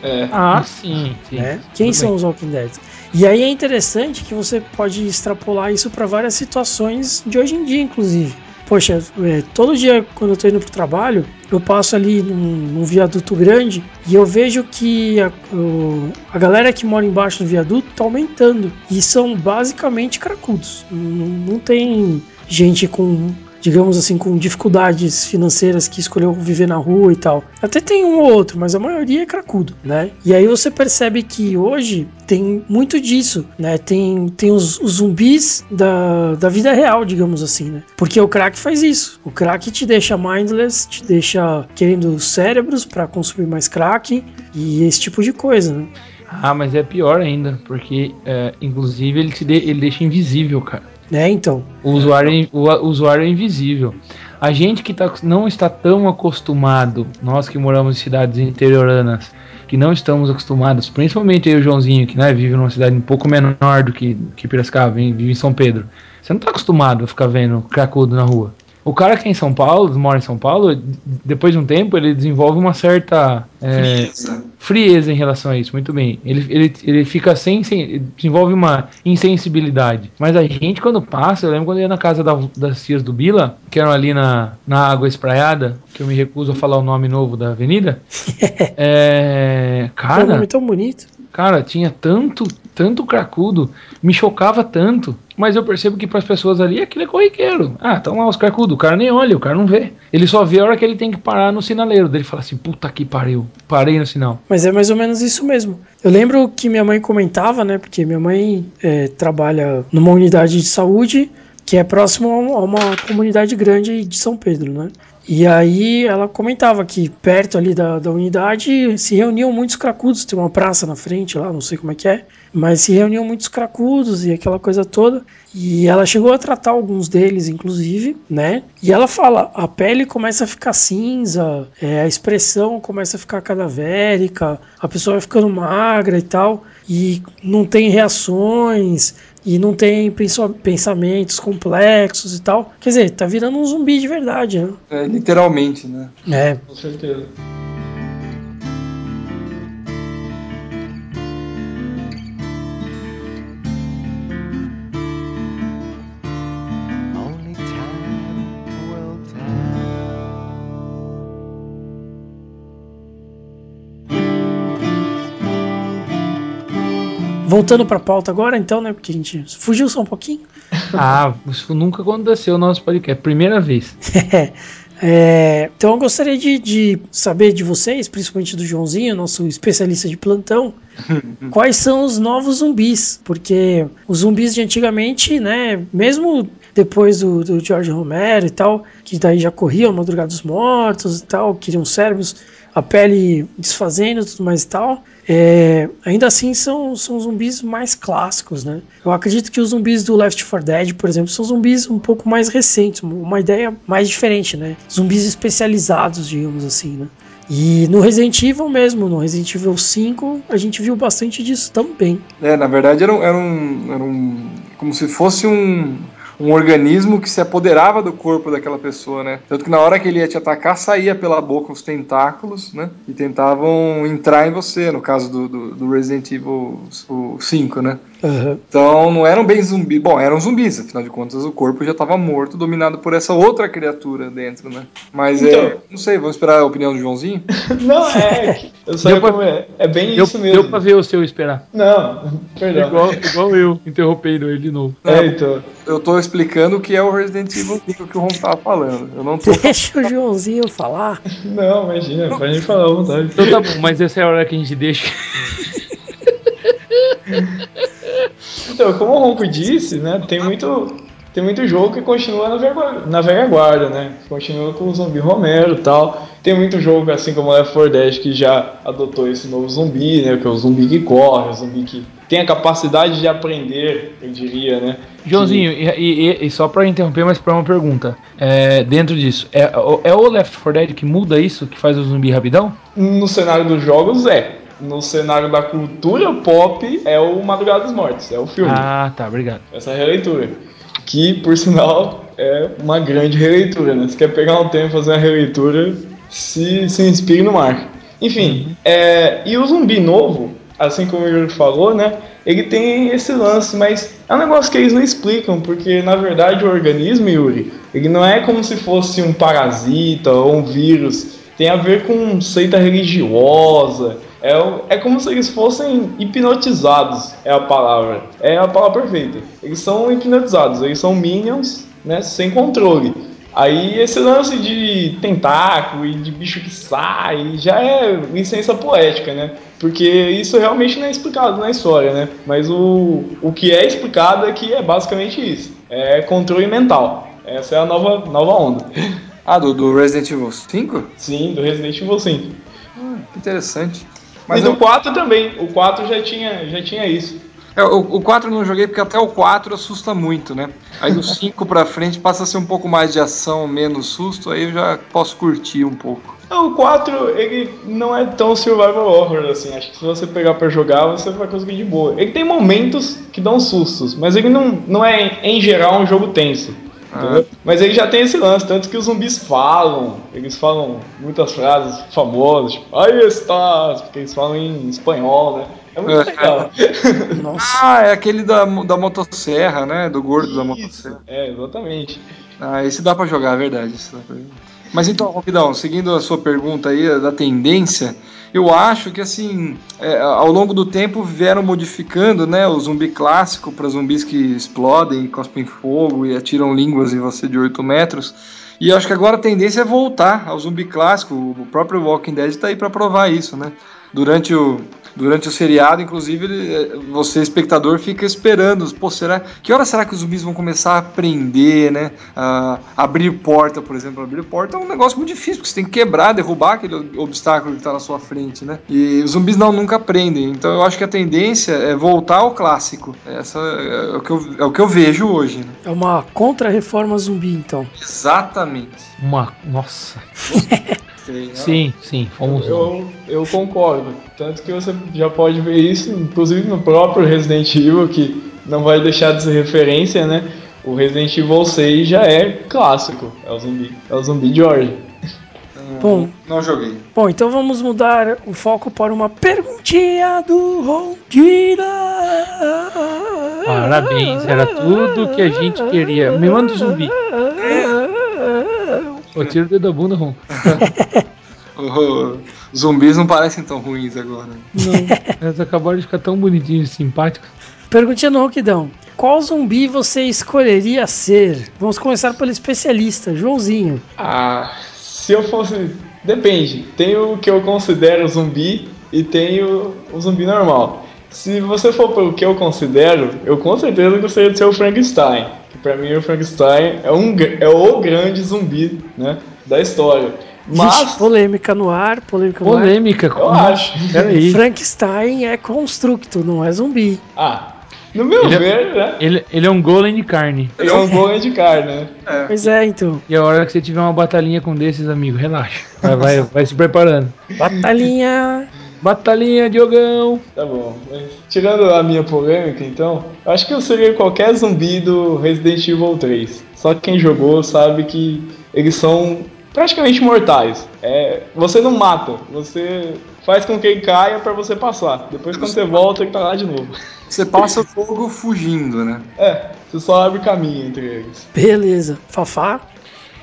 É. Ah, sim. sim. né? Quem Tudo são bem. os Walking Dead? E aí é interessante que você pode extrapolar isso para várias situações de hoje em dia, inclusive. Poxa, é, todo dia quando eu tô indo pro trabalho, eu passo ali num, num viaduto grande e eu vejo que a, o- a galera que mora embaixo do viaduto tá aumentando. E são basicamente cracudos. Não, não tem gente com, digamos assim, com dificuldades financeiras que escolheu viver na rua e tal. Até tem um ou outro, mas a maioria é cracudo, né? E aí você percebe que hoje tem muito disso, né? Tem, tem os, os zumbis da, da vida real, digamos assim, né? Porque o crack faz isso. O crack te deixa mindless, te deixa querendo cérebros para consumir mais crack e esse tipo de coisa, né? Ah, mas é pior ainda, porque é, inclusive ele, te de- ele deixa invisível, cara. Né, então. O usuário, o usuário é invisível. A gente que tá, não está tão acostumado, nós que moramos em cidades interioranas, que não estamos acostumados, principalmente eu Joãozinho, que né, vive numa cidade um pouco menor do que, que Piracicaba, vive em São Pedro. Você não tá acostumado a ficar vendo cracudo na rua. O cara que é em São Paulo, mora em São Paulo, depois de um tempo ele desenvolve uma certa é, frieza em relação a isso, muito bem. Ele, ele, ele fica sem, sem. desenvolve uma insensibilidade. Mas a gente, quando passa, eu lembro quando eu ia na casa da- das tias do Bila, que eram ali na, na Água Espraiada, que eu me recuso a falar o nome novo da avenida. é, Pô, o cara, nome é tão bonito. Cara, tinha tanto, tanto cracudo, me chocava tanto. Mas eu percebo que para as pessoas ali aquilo é corriqueiro. Ah, estão lá os cracudos, o cara nem olha, o cara não vê. Ele só vê a hora que ele tem que parar no sinaleiro. Ele fala assim: puta que pariu, parei no sinal. Mas é mais ou menos isso mesmo. Eu lembro que minha mãe comentava, né? Porque minha mãe é, trabalha numa unidade de saúde que é próximo a uma comunidade grande de São Pedro, né? E aí ela comentava que perto ali da, da unidade se reuniam muitos cracudos, tem uma praça na frente lá, não sei como é que é, mas se reuniam muitos cracudos e aquela coisa toda. E ela chegou a tratar alguns deles, inclusive, né? E ela fala, a pele começa a ficar cinza, é, a expressão começa a ficar cadavérica, a pessoa vai ficando magra e tal, e não tem reações, e não tem pensamentos complexos e tal. Quer dizer, tá virando um zumbi de verdade, né? É, literalmente, né? É. Com certeza. Voltando pra pauta agora, então, né? Porque a gente fugiu só um pouquinho. Ah, isso nunca aconteceu no nosso podcast. Primeira vez. É, então eu gostaria de, de saber de vocês, principalmente do Joãozinho, nosso especialista de plantão, quais são os novos zumbis? Porque os zumbis de antigamente, né, mesmo depois do, do George Romero e tal, que daí já corriam Madrugada dos Mortos e tal, queriam cérebros, a pele desfazendo e tudo mais e tal, é, ainda assim são, são zumbis mais clássicos, né? Eu acredito que os zumbis do Left 4 Dead, por exemplo, são zumbis um pouco mais recentes, uma ideia mais diferente, né? Zumbis especializados, digamos assim, né? E no Resident Evil mesmo, no Resident Evil 5, a gente viu bastante disso também. É, na verdade era era um, era um como se fosse um, um organismo que se apoderava do corpo daquela pessoa, né? Tanto que na hora que ele ia te atacar, saía pela boca os tentáculos, né? E tentavam entrar em você, no caso do, do, do Resident Evil o 5, né? Aham. Então não eram bem zumbis. Bom, eram zumbis, afinal de contas o corpo já estava morto, dominado por essa outra criatura dentro, né? Mas é. Então- Não sei, vamos esperar a opinião do Joãozinho? Não, é. que Eu sei Deu pra- como é. É bem Deu, isso mesmo. deu pra ver o seu esperar. Não, perdão. Igual, igual eu, interrompendo ele de novo. É, então. Eu tô explicando o que é o Resident Evil 5 que o Ron tava falando. Eu não tô. Deixa o Joãozinho falar. Não, imagina, pode falar à vontade. Então tá bom, mas essa é a hora que a gente deixa. Então, como o Ronco disse, né, tem muito, tem muito jogo que continua na velha, na velha guarda, né? Continua com o zumbi Romero e tal. Tem muito jogo, assim como o Left 4 Dead, que já adotou esse novo zumbi, né? Que é o zumbi que corre, o zumbi que tem a capacidade de aprender, eu diria, né? Joãozinho, e, e- e só pra interromper, mas pra uma pergunta. É, dentro disso, é, é o Left 4 Dead que muda isso, que faz o zumbi rapidão? No cenário dos jogos é. No cenário da cultura pop é o Madrugada dos Mortos, é o filme. Ah, tá, obrigado. essa releitura. Que, por sinal, é uma grande releitura, né? Se quer pegar um tempo e fazer uma releitura, se, se inspire no mar. Enfim, é, e o zumbi novo, assim como o Yuri falou, né? Ele tem esse lance, mas é um negócio que eles não explicam, porque na verdade o organismo, Yuri, ele não é como se fosse um parasita ou um vírus. Tem a ver com seita religiosa, é, o- é como se eles fossem hipnotizados, é a palavra. É a palavra perfeita. Eles são hipnotizados, eles são minions, né, sem controle. Aí esse lance de tentáculo e de bicho que sai já é licença poética, né? Porque isso realmente não é explicado na história, né? Mas o, o que é explicado é que é basicamente isso. É controle mental. Essa é a nova, nova onda. Ah, do, do Resident Evil 5? Sim, do Resident Evil 5. Que interessante. Mas e eu, do 4 também. O 4 já tinha, já tinha isso. é, o, o 4 eu não joguei porque até o 4 assusta muito, né? Aí do 5 pra frente passa a ser um pouco mais de ação, menos susto, aí eu já posso curtir um pouco. Não, O 4, ele não é tão survival horror assim. Acho que se você pegar pra jogar, você vai conseguir de boa. Ele tem momentos que dão sustos, mas ele não, não é, em geral, um jogo tenso. Entendeu? Mas ele já tem esse lance, tanto que os zumbis falam, eles falam muitas frases famosas, tipo, aí estás, porque eles falam em espanhol, né? É muito É. legal. Nossa. Ah, é aquele da, da motosserra, né? Do gordo da motosserra. É, exatamente. Ah, esse dá pra jogar, é verdade. esse dá pra jogar. Mas então, Roquidão, seguindo a sua pergunta aí da tendência, eu acho que assim, é, ao longo do tempo vieram modificando, né, o zumbi clássico para zumbis que explodem, cospem fogo e atiram línguas em você de 8 metros. E acho que agora a tendência é voltar ao zumbi clássico. O próprio Walking Dead tá aí para provar isso, né? Durante o Durante o seriado, inclusive, ele- eh, você, espectador, fica esperando. Pô, será, que hora será que os zumbis vão começar a aprender, né? A abrir porta, por exemplo. Abrir porta é um negócio muito difícil, porque você tem que quebrar, derrubar aquele obstáculo que está na sua frente, né? E os zumbis não nunca aprendem. Então eu acho que a tendência é voltar ao clássico. Essa é o que eu, é o que eu vejo hoje. Né? É uma contra-reforma zumbi, então. Exatamente. Uma. Nossa. Né? Sim, sim, fomos. Eu, eu concordo. Tanto que você já pode ver isso, inclusive no próprio Resident Evil, que não vai deixar de ser referência, né? O Resident Evil 6 já é clássico. É o zumbi. É o zumbi George. Bom, Não joguei. bom, então vamos mudar o foco para uma perguntinha do Rondira. Parabéns, era tudo que a gente queria. Me manda o zumbi. Ô, tira o dedo da bunda, Ron. Oh, zumbis não parecem tão ruins agora. Eles acabaram de ficar tão bonitinhos e simpáticos. Perguntinha no Ronquidão. Qual zumbi você escolheria ser? Vamos começar pelo especialista, Joãozinho. Ah, se eu fosse. Depende. Tem o que eu considero zumbi e tem o, o zumbi normal. Se você for pelo que eu considero, eu com certeza gostaria de ser o Frankenstein. Pra mim o Frankenstein é, um, é o grande zumbi né, da história. Mas. Vixe, polêmica no ar, polêmica no ar. Polêmica. Eu acho. Peraí. Frankenstein é constructo, não é zumbi. Ah, no meu Ele é- ver, né? Ele, ele é um golem de carne. Ele é um golem de carne, né? Pois é, então. E a hora que você tiver uma batalhinha com desses, amigo, relaxa. Vai, vai, vai se preparando. Batalhinha. Batalhinha, Diogão. Tá bom. Tirando a minha polêmica, então, eu acho que eu seria qualquer zumbi do Resident Evil 3. Só quem jogou sabe que eles são praticamente mortais. É, você não mata, você faz com que ele caia pra você passar. Depois quando você volta, ele tá lá de novo. Você passa o jogo fugindo, né? É, você só abre caminho entre eles. Beleza. Fafá?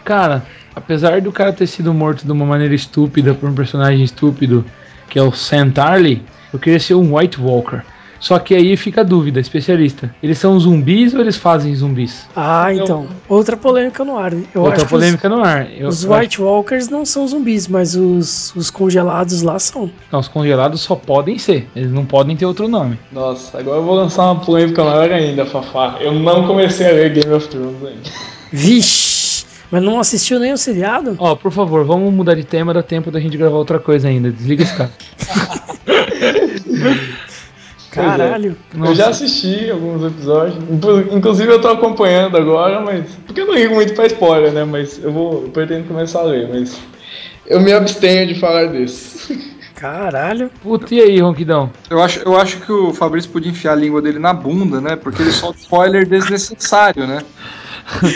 Cara, apesar do cara ter sido morto de uma maneira estúpida por um personagem estúpido, que é o Santarly, eu queria ser um White Walker. Só que aí fica a dúvida, especialista. Eles são zumbis ou eles fazem zumbis? Ah, então. Outra polêmica no ar. Eu Outra polêmica no ar. Eu, Os, os eu acho- White Walkers não são zumbis, mas os, os congelados lá são. Não, os congelados só podem ser. Eles não podem ter outro nome. Nossa, agora eu vou lançar uma polêmica maior ainda, Fafá. Eu não comecei a ler Game of Thrones ainda. Vixe! Mas não assistiu nem o seriado? Ó, por favor, vamos mudar de tema, dá tempo da gente gravar outra coisa ainda. Desliga esse cara. Caralho. Eu já assisti alguns episódios. Inclu- Inclusive eu tô acompanhando agora, mas. Porque eu não ligo muito pra spoiler, né? Mas eu vou. Eu pretendo começar a ler, mas. Eu me abstenho de falar desse. Caralho. Puta, e aí, Ronquidão? Eu acho, eu acho que o Fabrício podia enfiar a língua dele na bunda, né? Porque ele solta spoiler desnecessário, né?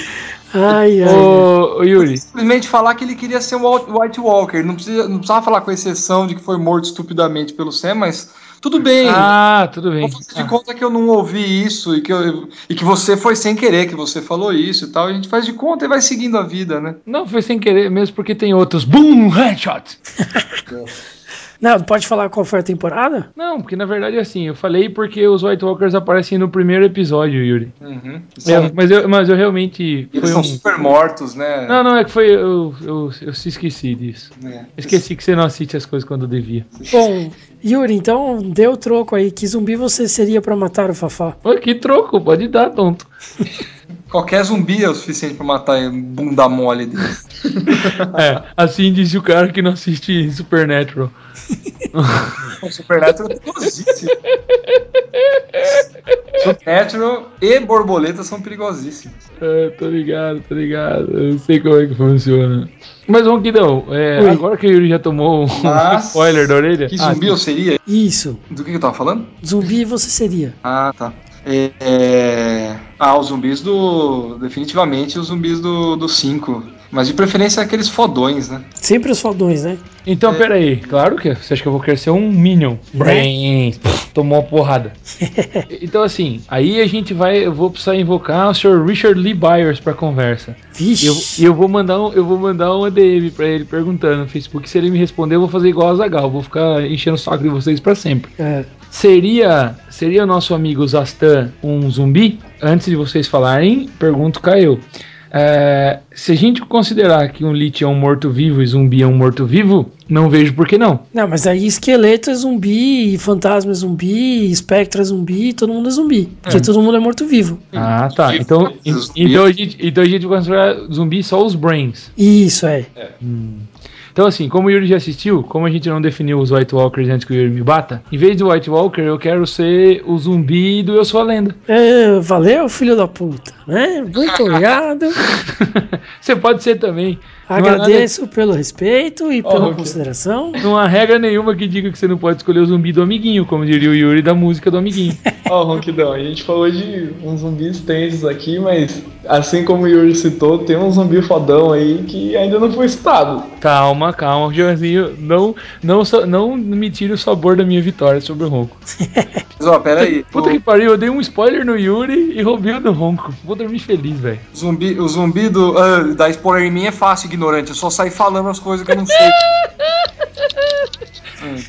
Ai, ai. Ô, ô, Yuri, Simplesmente falar que ele queria ser um White Walker. Não, precisa, não precisava falar com exceção de que foi morto estupidamente pelo Sam, mas tudo bem. ah, tudo bem. Vou fazer de conta que eu não ouvi isso e que, eu- e que você foi sem querer, que você falou isso e tal. A gente faz de conta e vai seguindo a vida, né? Não, foi sem querer mesmo, porque tem outros. Boom, headshot! Não, pode falar qual foi a temporada? Não, porque na verdade é assim, eu falei porque os White Walkers aparecem no primeiro episódio, Yuri. Uhum. É, mas, eu, mas eu realmente. Eles Foi são um... super mortos, né? Não, não, é que foi. Eu, eu, eu se esqueci disso. É. Esqueci que você não assiste as coisas quando devia. Bom, Yuri, então deu o troco aí. Que zumbi você seria pra matar o Fafá? Ô, que troco, pode dar, tonto. Qualquer zumbi é o suficiente pra matar um bunda mole dele. É, assim disse o cara que não assiste Supernatural. O Supernatural é perigosíssimo. Supernatural e borboleta são perigosíssimos. É, tô ligado, tô ligado. Eu sei como é que funciona. Mas, Ronquidão, é, Oi. agora que o Yuri já tomou um Mas- spoiler da orelha. Que Ah, zumbi eu seria? Isso. Do que que eu tava falando? Zumbi você seria. Ah, tá. É, é, Ah, os zumbis do. Definitivamente os zumbis do 5. Mas de preferência aqueles fodões, né? Sempre os fodões, né? Então, peraí. Claro que você acha que eu vou querer ser um Minion. Brains. Tomou uma porrada. então, assim, aí a gente vai. Eu vou precisar invocar o Sr. Richard Lee Byers pra conversa. E eu, Vixe. e eu vou mandar um, eu vou mandar uma DM pra ele perguntando no Facebook. Se ele me responder, eu vou fazer igual a Zagal. Vou ficar enchendo o saco de vocês pra sempre. É. Seria seria o nosso amigo Zastan um zumbi? Antes de vocês falarem, pergunto Caio. É, se a gente considerar que um Lich é um morto-vivo e zumbi é um morto-vivo, não vejo por que não. Não, mas aí esqueleto é zumbi, fantasma é zumbi, espectro é zumbi, todo mundo é zumbi. Porque todo mundo é morto-vivo. Ah, tá. Então, então, a gente, então a gente vai considerar zumbi só os brains. Isso, é. Então, assim, como o Yuri já assistiu, como a gente não definiu os White Walkers antes que o Yuri me bata, em vez do White Walker, eu quero ser o zumbi do Eu Sou a Lenda. É, valeu, filho da puta. Né? Muito obrigado. Você pode ser também. Nada- Agradeço pelo respeito e pela ok. consideração. Não há regra nenhuma que diga que você não pode escolher o zumbi do amiguinho, como diria o Yuri da música do amiguinho. Ó, Ronquidão, a gente falou de uns zumbis tensos aqui, mas assim como o Yuri citou, tem um zumbi fodão aí que ainda não foi citado. calma, calma, Joãozinho. Não, não, não me tire o sabor da minha vitória sobre o Ronco. Mas ó, pera aí. Puta O que pariu, eu dei um spoiler no Yuri e roubei o do Ronco. Vou dormir feliz, velho. zumbi, o zumbi do. ah, da spoiler em mim é fácil, ignorante. Eu só saio falando as coisas que eu não sei.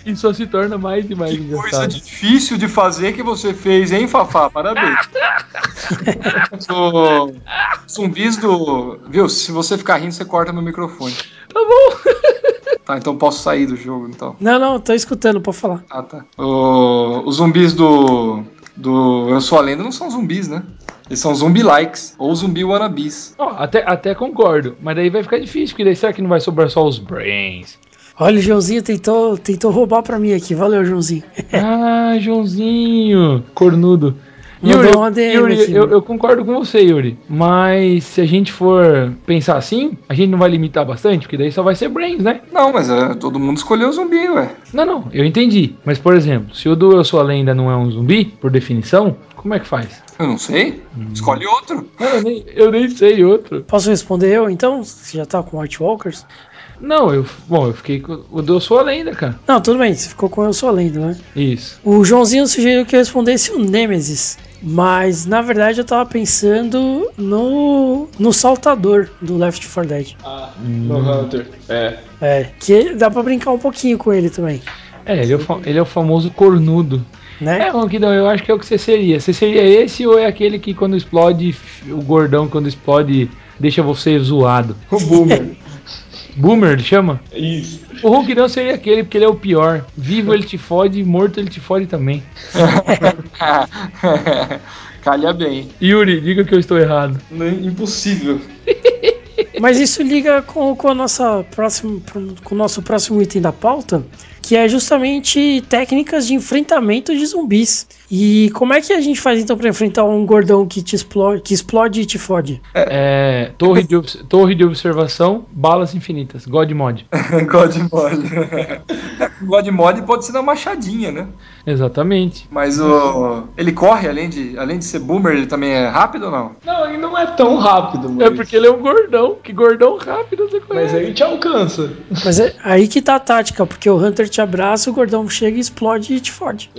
E só se torna mais e mais Que coisa engraçado. difícil de fazer que você fez, hein, Fafá? Parabéns. o, zumbis do. Viu? Se você ficar rindo, você corta meu microfone. Tá bom. Tá, então posso sair do jogo, então. Não, não, tô escutando, pode falar. Ah, tá. O- os zumbis do. Do Eu Sou a Lenda não são zumbis, né? Eles são zumbi-likes ou zumbi wannabes. Ó, até, até concordo, mas daí vai ficar difícil, porque daí será que não vai sobrar só os brains? Olha, o Joãozinho tentou, tentou roubar pra mim aqui. Valeu, Joãozinho. Ah, Joãozinho, cornudo. Yuri, uma DM Yuri, eu, eu concordo com você, Yuri. Mas se a gente for pensar assim, a gente não vai limitar bastante, porque daí só vai ser Brains, né? Não, mas é, todo mundo escolheu o zumbi, ué. Não, não, eu entendi. Mas, por exemplo, se o do Eu Sou a Lenda não é um zumbi, por definição, como é que faz? Eu não sei. Escolhe outro. Não, eu nem, eu nem sei outro. Posso responder eu então? Você já tá com White Walkers? Não, eu. Bom, eu fiquei com o do Eu Sou a Lenda, cara. Não, tudo bem, você ficou com Eu Sou a Lenda, né? Isso. O Joãozinho sugeriu que eu respondesse o Nemesis. Mas na verdade eu tava pensando no. no saltador do Left 4 Dead. Ah, no Hunter. É. É, que dá pra brincar um pouquinho com ele também. É, ele é o, fa- ele é o famoso cornudo. Né? É, Ronquidão, eu acho que é o que você seria. Você seria esse ou é aquele que quando explode, o gordão quando explode deixa você zoado? O Boomer. Boomer, ele chama? Isso. O Ronquidão seria aquele porque ele é o pior. Vivo ele te fode, morto ele te fode também. Calha bem. Yuri, diga que eu estou errado. Não- Impossível. Mas isso liga com, com, a nossa próxima, com o nosso próximo item da pauta, que é justamente técnicas de enfrentamento de zumbis. E como é que a gente faz então pra enfrentar um gordão que te explode, que explode e te fode? É, torre, de obs- torre de observação, balas infinitas. God Mod. God Mod. God Mod pode ser na machadinha, né? Exatamente. Mas o. Ele corre, além de, além de ser boomer, ele também é rápido ou não? Não, ele não é tão rápido, mas. É porque ele é um gordão. Que gordão rápido você Mas conhece. ele te alcança. Mas é aí que tá a tática, porque o Hunter te abraça, o gordão chega e explode e te fode.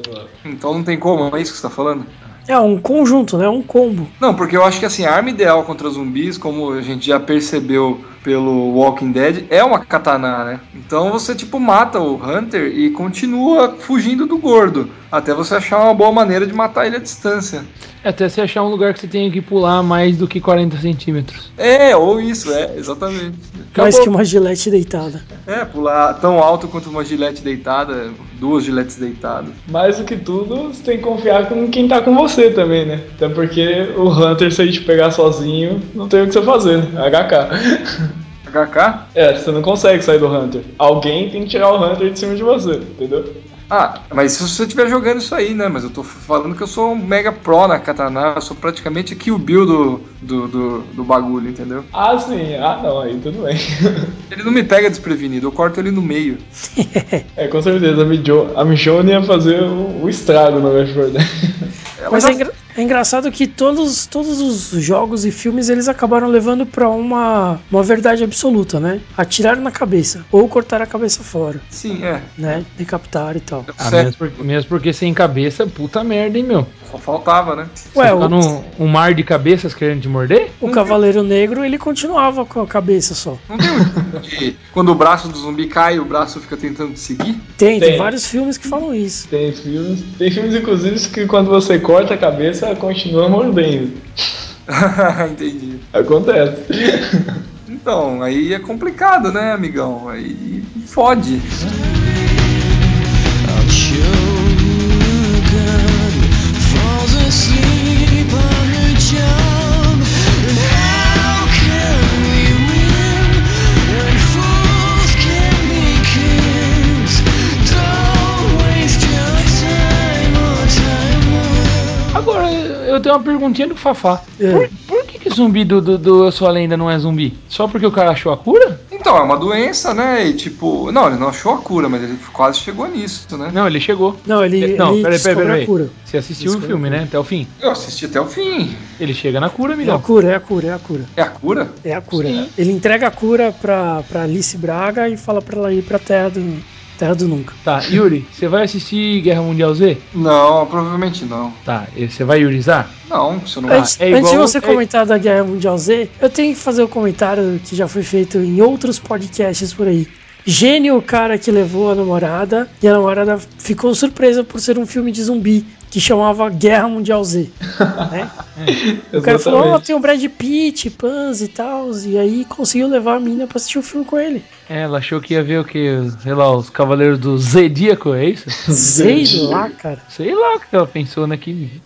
Então não tem como, é isso que você tá falando? É um conjunto, né? Um combo. Não, porque eu acho que assim, a arma ideal contra zumbis, como a gente já percebeu pelo Walking Dead, é uma katana, né? Então você tipo mata o Hunter e continua fugindo do gordo, até você achar uma boa maneira de matar ele à distância. É Até você achar um lugar que você tenha que pular mais do que 40 centímetros. É, ou isso, é, exatamente. Mais Acabou. que uma gilete deitada. É, pular tão alto quanto uma gilete deitada, duas giletes deitadas. Mais do que tudo, você tem que confiar com quem tá com você também, né? Até porque o Hunter, se ele te pegar sozinho, não tem o que você fazer, né? HK. HK? É, você não consegue sair do Hunter. Alguém tem que tirar o Hunter de cima de você, entendeu? Ah, mas se você estiver jogando isso aí, né? Mas eu tô falando que eu sou um mega pro na katana, eu sou praticamente aqui o Bill do, do, do, do bagulho, entendeu? Ah, sim. Ah, não, aí tudo bem. Ele não me pega desprevenido, eu corto ele no meio. é, com certeza, a Mijo- a Michonne ia fazer o, o estrago 4 Dead. É, Mas é, engra- é engraçado que todos, todos os jogos e filmes eles acabaram levando pra uma, uma verdade absoluta, né? Atirar na cabeça ou cortar a cabeça fora, Sim, é. né? Decapitar e tal. Ah, mesmo, porque, mesmo porque sem cabeça, puta merda, hein, meu? Só faltava, né? Ué, você tá o, num um mar de cabeças querendo te morder? o Cavaleiro Negro ele continuava com a cabeça só. Não tem um de quando o braço do zumbi cai, o braço fica tentando te seguir? Tem, tem Tem. vários filmes que falam isso. Tem filmes, tem filmes inclusive que quando você corta a cabeça, continua mordendo. Entendi. Acontece. Então, aí é complicado, né, amigão? Aí fode. Eu tenho uma perguntinha do Fafá. É. Por, por que, que zumbi do, do, do Eu Sou a Lenda não é zumbi? Só porque o cara achou a cura? Então, é uma doença, né? E tipo. Não, ele não achou a cura, mas ele quase chegou nisso, né? Não, ele chegou. Não, ele, Não, ele peraí, peraí, peraí. a cura. Você assistiu o filme, né? Até o fim. Eu assisti até o fim. Ele chega na cura, É a cura, é a cura, é a cura. É a cura? É a cura. Ele entrega a cura pra, pra Alice Braga e fala pra ela ir pra Terra do, terra do Nunca. Tá, Yuri, você vai assistir Guerra Mundial Z? Não, provavelmente não. Tá, e você vai yurizar? Não, se eu não. Antes, é igual- antes de você é- comentar da Guerra Mundial Z, eu tenho que fazer o comentário que já foi feito em outros podcasts por aí. Gênio o cara que levou a namorada e a namorada ficou surpresa por ser um filme de zumbi que chamava Guerra Mundial Z. né? O cara falou, ó, Exatamente. tem o Brad Pitt, Pans e tal, e aí conseguiu levar a mina pra assistir o filme com ele. É, ela achou que ia ver o que? Sei lá, os Cavaleiros do Zodíaco, é isso? Sei lá, cara. Sei lá o que ela pensou, né? Que...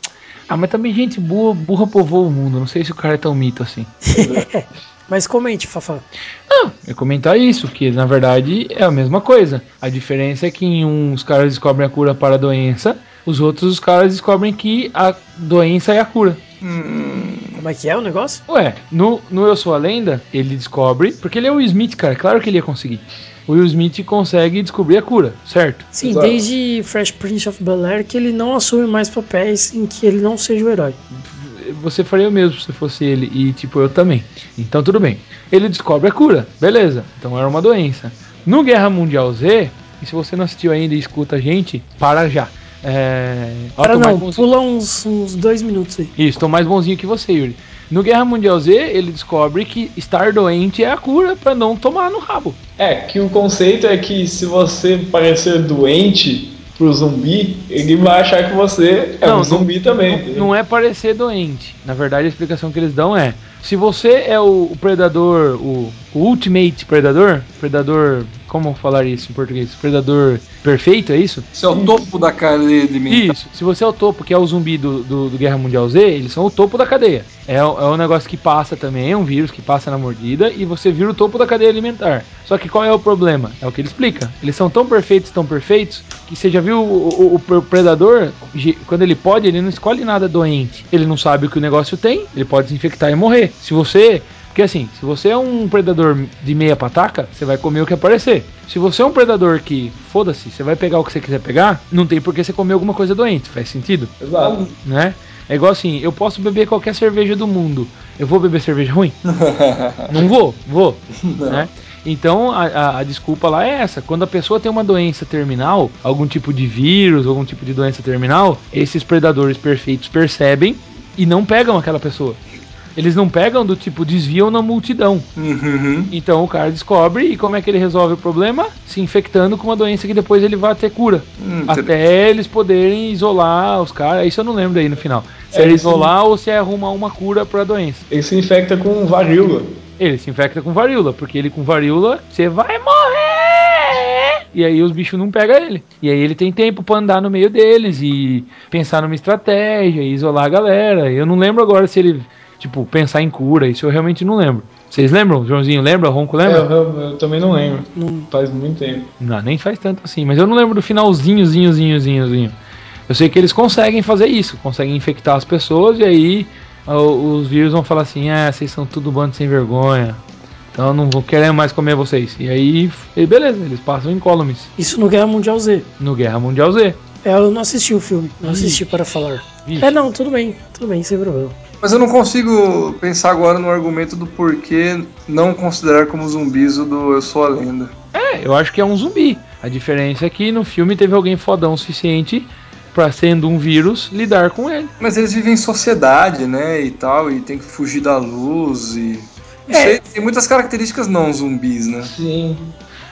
Ah, mas também gente burra, burra povoa o mundo. Não sei se o cara é tão mito assim. Mas comente, Fafá. Não, eu comentar isso, que na verdade é a mesma coisa. A diferença é que em uns caras descobrem a cura para a doença, Os outros, os caras descobrem que a doença é a cura. Como é que é o negócio? Ué, no, no Eu Sou a Lenda, ele descobre, porque ele é o Will Smith, cara, claro que ele ia conseguir. O Will Smith consegue descobrir a cura, certo? Sim, Exato. desde Fresh Prince of Bel-Air que ele não assume mais papéis em que ele não seja o herói. Você faria o mesmo se fosse ele, e tipo, eu também. Então tudo bem. Ele descobre a cura, beleza. Então era uma doença. No Guerra Mundial Z, e se você não assistiu ainda e escuta a gente, para já. É... Para não, pula uns, uns dois minutos aí. Isso, tô mais bonzinho que você, Yuri. No Guerra Mundial Z, ele descobre que estar doente é a cura pra não tomar no rabo. É, que o conceito é que se você parecer doente pro zumbi, ele vai achar que você é um zumbi também. Não, não é parecer doente. Na verdade, a explicação que eles dão é: se você é o, o predador, o, o ultimate predador, predador, como falar isso em português? Predador perfeito, é isso? Isso é o topo da cadeia alimentar. Isso. Se você é o topo, que é o zumbi do, do, do Guerra Mundial Z, eles são o topo da cadeia. É, é um negócio que passa também, é um vírus que passa na mordida e você vira o topo da cadeia alimentar. Só que qual é o problema? É o que ele explica. Eles são tão perfeitos, tão perfeitos, que você já viu o, o- o predador, quando ele pode, ele não escolhe nada doente. Ele não sabe o que o negócio tem, ele pode se infectar e morrer. Se você. Porque assim, se você é um predador de meia pataca, você vai comer o que aparecer. Se você é um predador que, foda-se, você vai pegar o que você quiser pegar, não tem por que você comer alguma coisa doente. Faz sentido? Exato. né? É igual assim, eu posso beber qualquer cerveja do mundo. Eu vou beber cerveja ruim? Não vou, vou. Né? Então a, a- a desculpa lá é essa. Quando a pessoa tem uma doença terminal, algum tipo de vírus, algum tipo de doença terminal, esses predadores perfeitos percebem e não pegam aquela pessoa. Eles não pegam do tipo desviam na multidão. Uhum. Então o cara descobre e como é que ele resolve o problema? Se infectando com uma doença que depois ele vai ter cura. Hum, Até eles poderem isolar os caras. Isso eu não lembro aí no final. Se É, é, isolar ou se é arrumar uma cura pra doença. Ele se infecta com varíola. Ele se infecta com varíola, porque ele com varíola, você vai morrer! E aí os bichos não pegam ele. E aí ele tem tempo pra andar no meio deles e pensar numa estratégia e isolar a galera. Eu não lembro agora se ele, tipo, pensar em cura. Isso eu realmente não lembro. Vocês lembram? Joãozinho lembra? Ronco É, lembra? eu, eu- eu também não lembro. Não- Faz muito tempo. Não, nem faz tanto assim, mas eu não lembro do finalzinho, zinho, zinho, zinho, zinho. Eu sei que eles conseguem fazer isso, conseguem infectar as pessoas e aí os vírus vão falar assim: ah, vocês são tudo bando sem vergonha, então eu não vou querer mais comer vocês. E aí, beleza, eles passam incólumes Isso no Guerra Mundial Z. no Guerra Mundial Z. É, eu não assisti o filme, não assisti para falar. Vixe. É, não, tudo bem, tudo bem, sem problema. Mas eu não consigo pensar agora no argumento do porquê não considerar como zumbis o do Eu Sou a Lenda. É, eu acho que é um zumbi. A diferença é que no filme teve alguém fodão o suficiente pra, sendo um vírus, lidar com ele. Mas eles vivem em sociedade, né, e tal, e tem que fugir da luz e... Não É. sei, tem muitas características não zumbis, né? Sim.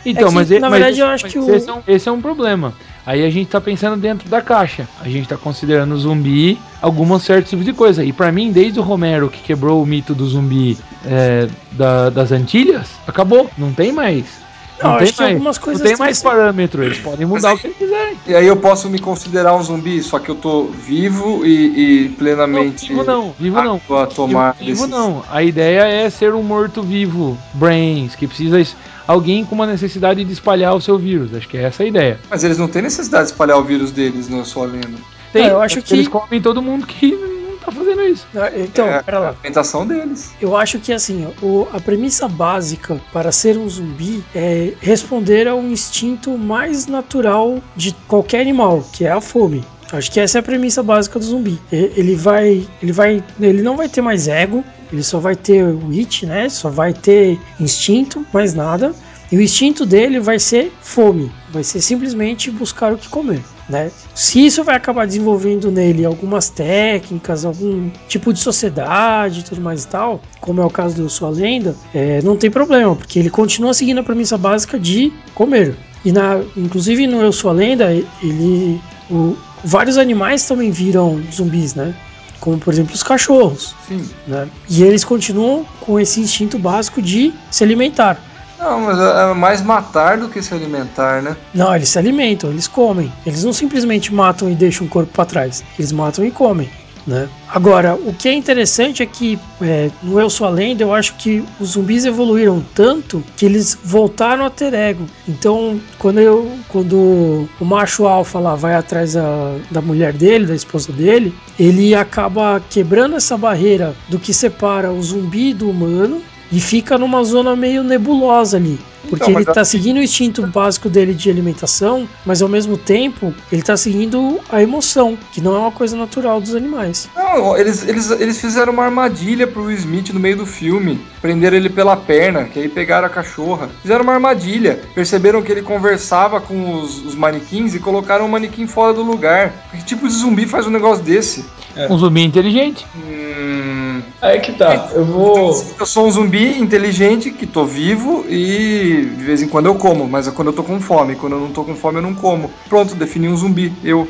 Então, É que, mas, na mas verdade, eu acho que o- esse, é um, esse é um problema. Aí a gente tá pensando dentro da caixa. A gente tá considerando zumbi alguns certos tipos de coisa. E pra mim, desde o Romero que quebrou o mito do zumbi é, da- das Antilhas, acabou. Não tem mais. Não, Não, acho tem mais, algumas coisas não tem mais parâmetro. Eles podem mudar o que eles quiserem. E aí eu posso me considerar um zumbi, só que eu tô vivo e, e Não, plenamente vivo não, vivo não. a tomar Vivo, não. A ideia é ser um morto-vivo, brains, que precisa alguém com uma necessidade de espalhar o seu vírus. Acho que é essa a ideia. Mas eles não têm necessidade de espalhar o vírus deles no Eu Sou a Lenda. Tem, É, eu acho mas que- eles comem todo mundo que não tá fazendo isso. Ah, Então, é pera a lá. alimentação deles. Eu acho que assim, o- a premissa básica para ser um zumbi é responder ao instinto mais natural de qualquer animal, que é a fome. Acho que essa é a premissa básica do zumbi. Ele vai, ele vai, ele não vai ter mais ego, ele só vai ter o it, né? Só vai ter instinto, mais nada. E o instinto dele vai ser fome, vai ser simplesmente buscar o que comer, né? Se isso vai acabar desenvolvendo nele algumas técnicas, algum tipo de sociedade e tudo mais e tal, como é o caso do Sua Lenda, é, não tem problema, porque ele continua seguindo a premissa básica de comer. E na, inclusive no Eu Sou a Lenda, ele, o- vários animais também viram zumbis, né? Como por exemplo os cachorros, Sim. né? E eles continuam com esse instinto básico de se alimentar. Não, mas é é mais matar do que se alimentar, né? Não, eles se alimentam, eles comem. Eles não simplesmente matam e deixam o corpo para trás. Eles matam e comem. Né? Agora, o que é interessante é que é, no Eu Sou a Lenda eu acho que os zumbis evoluíram tanto que eles voltaram a ter ego. Então, quando, eu, quando o macho alfa lá vai atrás da, da mulher dele, da esposa dele, ele acaba quebrando essa barreira do que separa o zumbi do humano e fica numa zona meio nebulosa ali. Porque Então, ele tá seguindo o instinto básico dele de alimentação, mas ao mesmo tempo ele tá seguindo a emoção, que não é uma coisa natural dos animais. Não, eles, eles, eles fizeram uma armadilha pro Will Smith no meio do filme. Prenderam ele pela perna, que aí pegaram a cachorra. Fizeram uma armadilha. Perceberam que ele conversava com os, os manequins e colocaram o manequim fora do lugar. Que tipo de zumbi faz um negócio desse? Um zumbi inteligente. Hum, Aí que tá, eu vou. eu sou um zumbi inteligente que tô vivo e de vez em quando eu como, mas é quando eu tô com fome. Quando eu não tô com fome, eu não como. Pronto, defini um zumbi. Eu.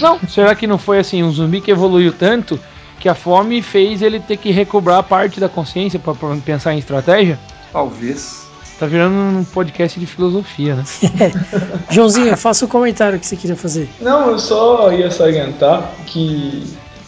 Não, será que não foi assim um zumbi que evoluiu tanto que a fome fez ele ter que recobrar parte da consciência pra pra pensar em estratégia? Talvez. Tá virando um podcast de filosofia, né? Joãozinho, faça o comentário que você queria fazer. Não, eu só ia salientar que,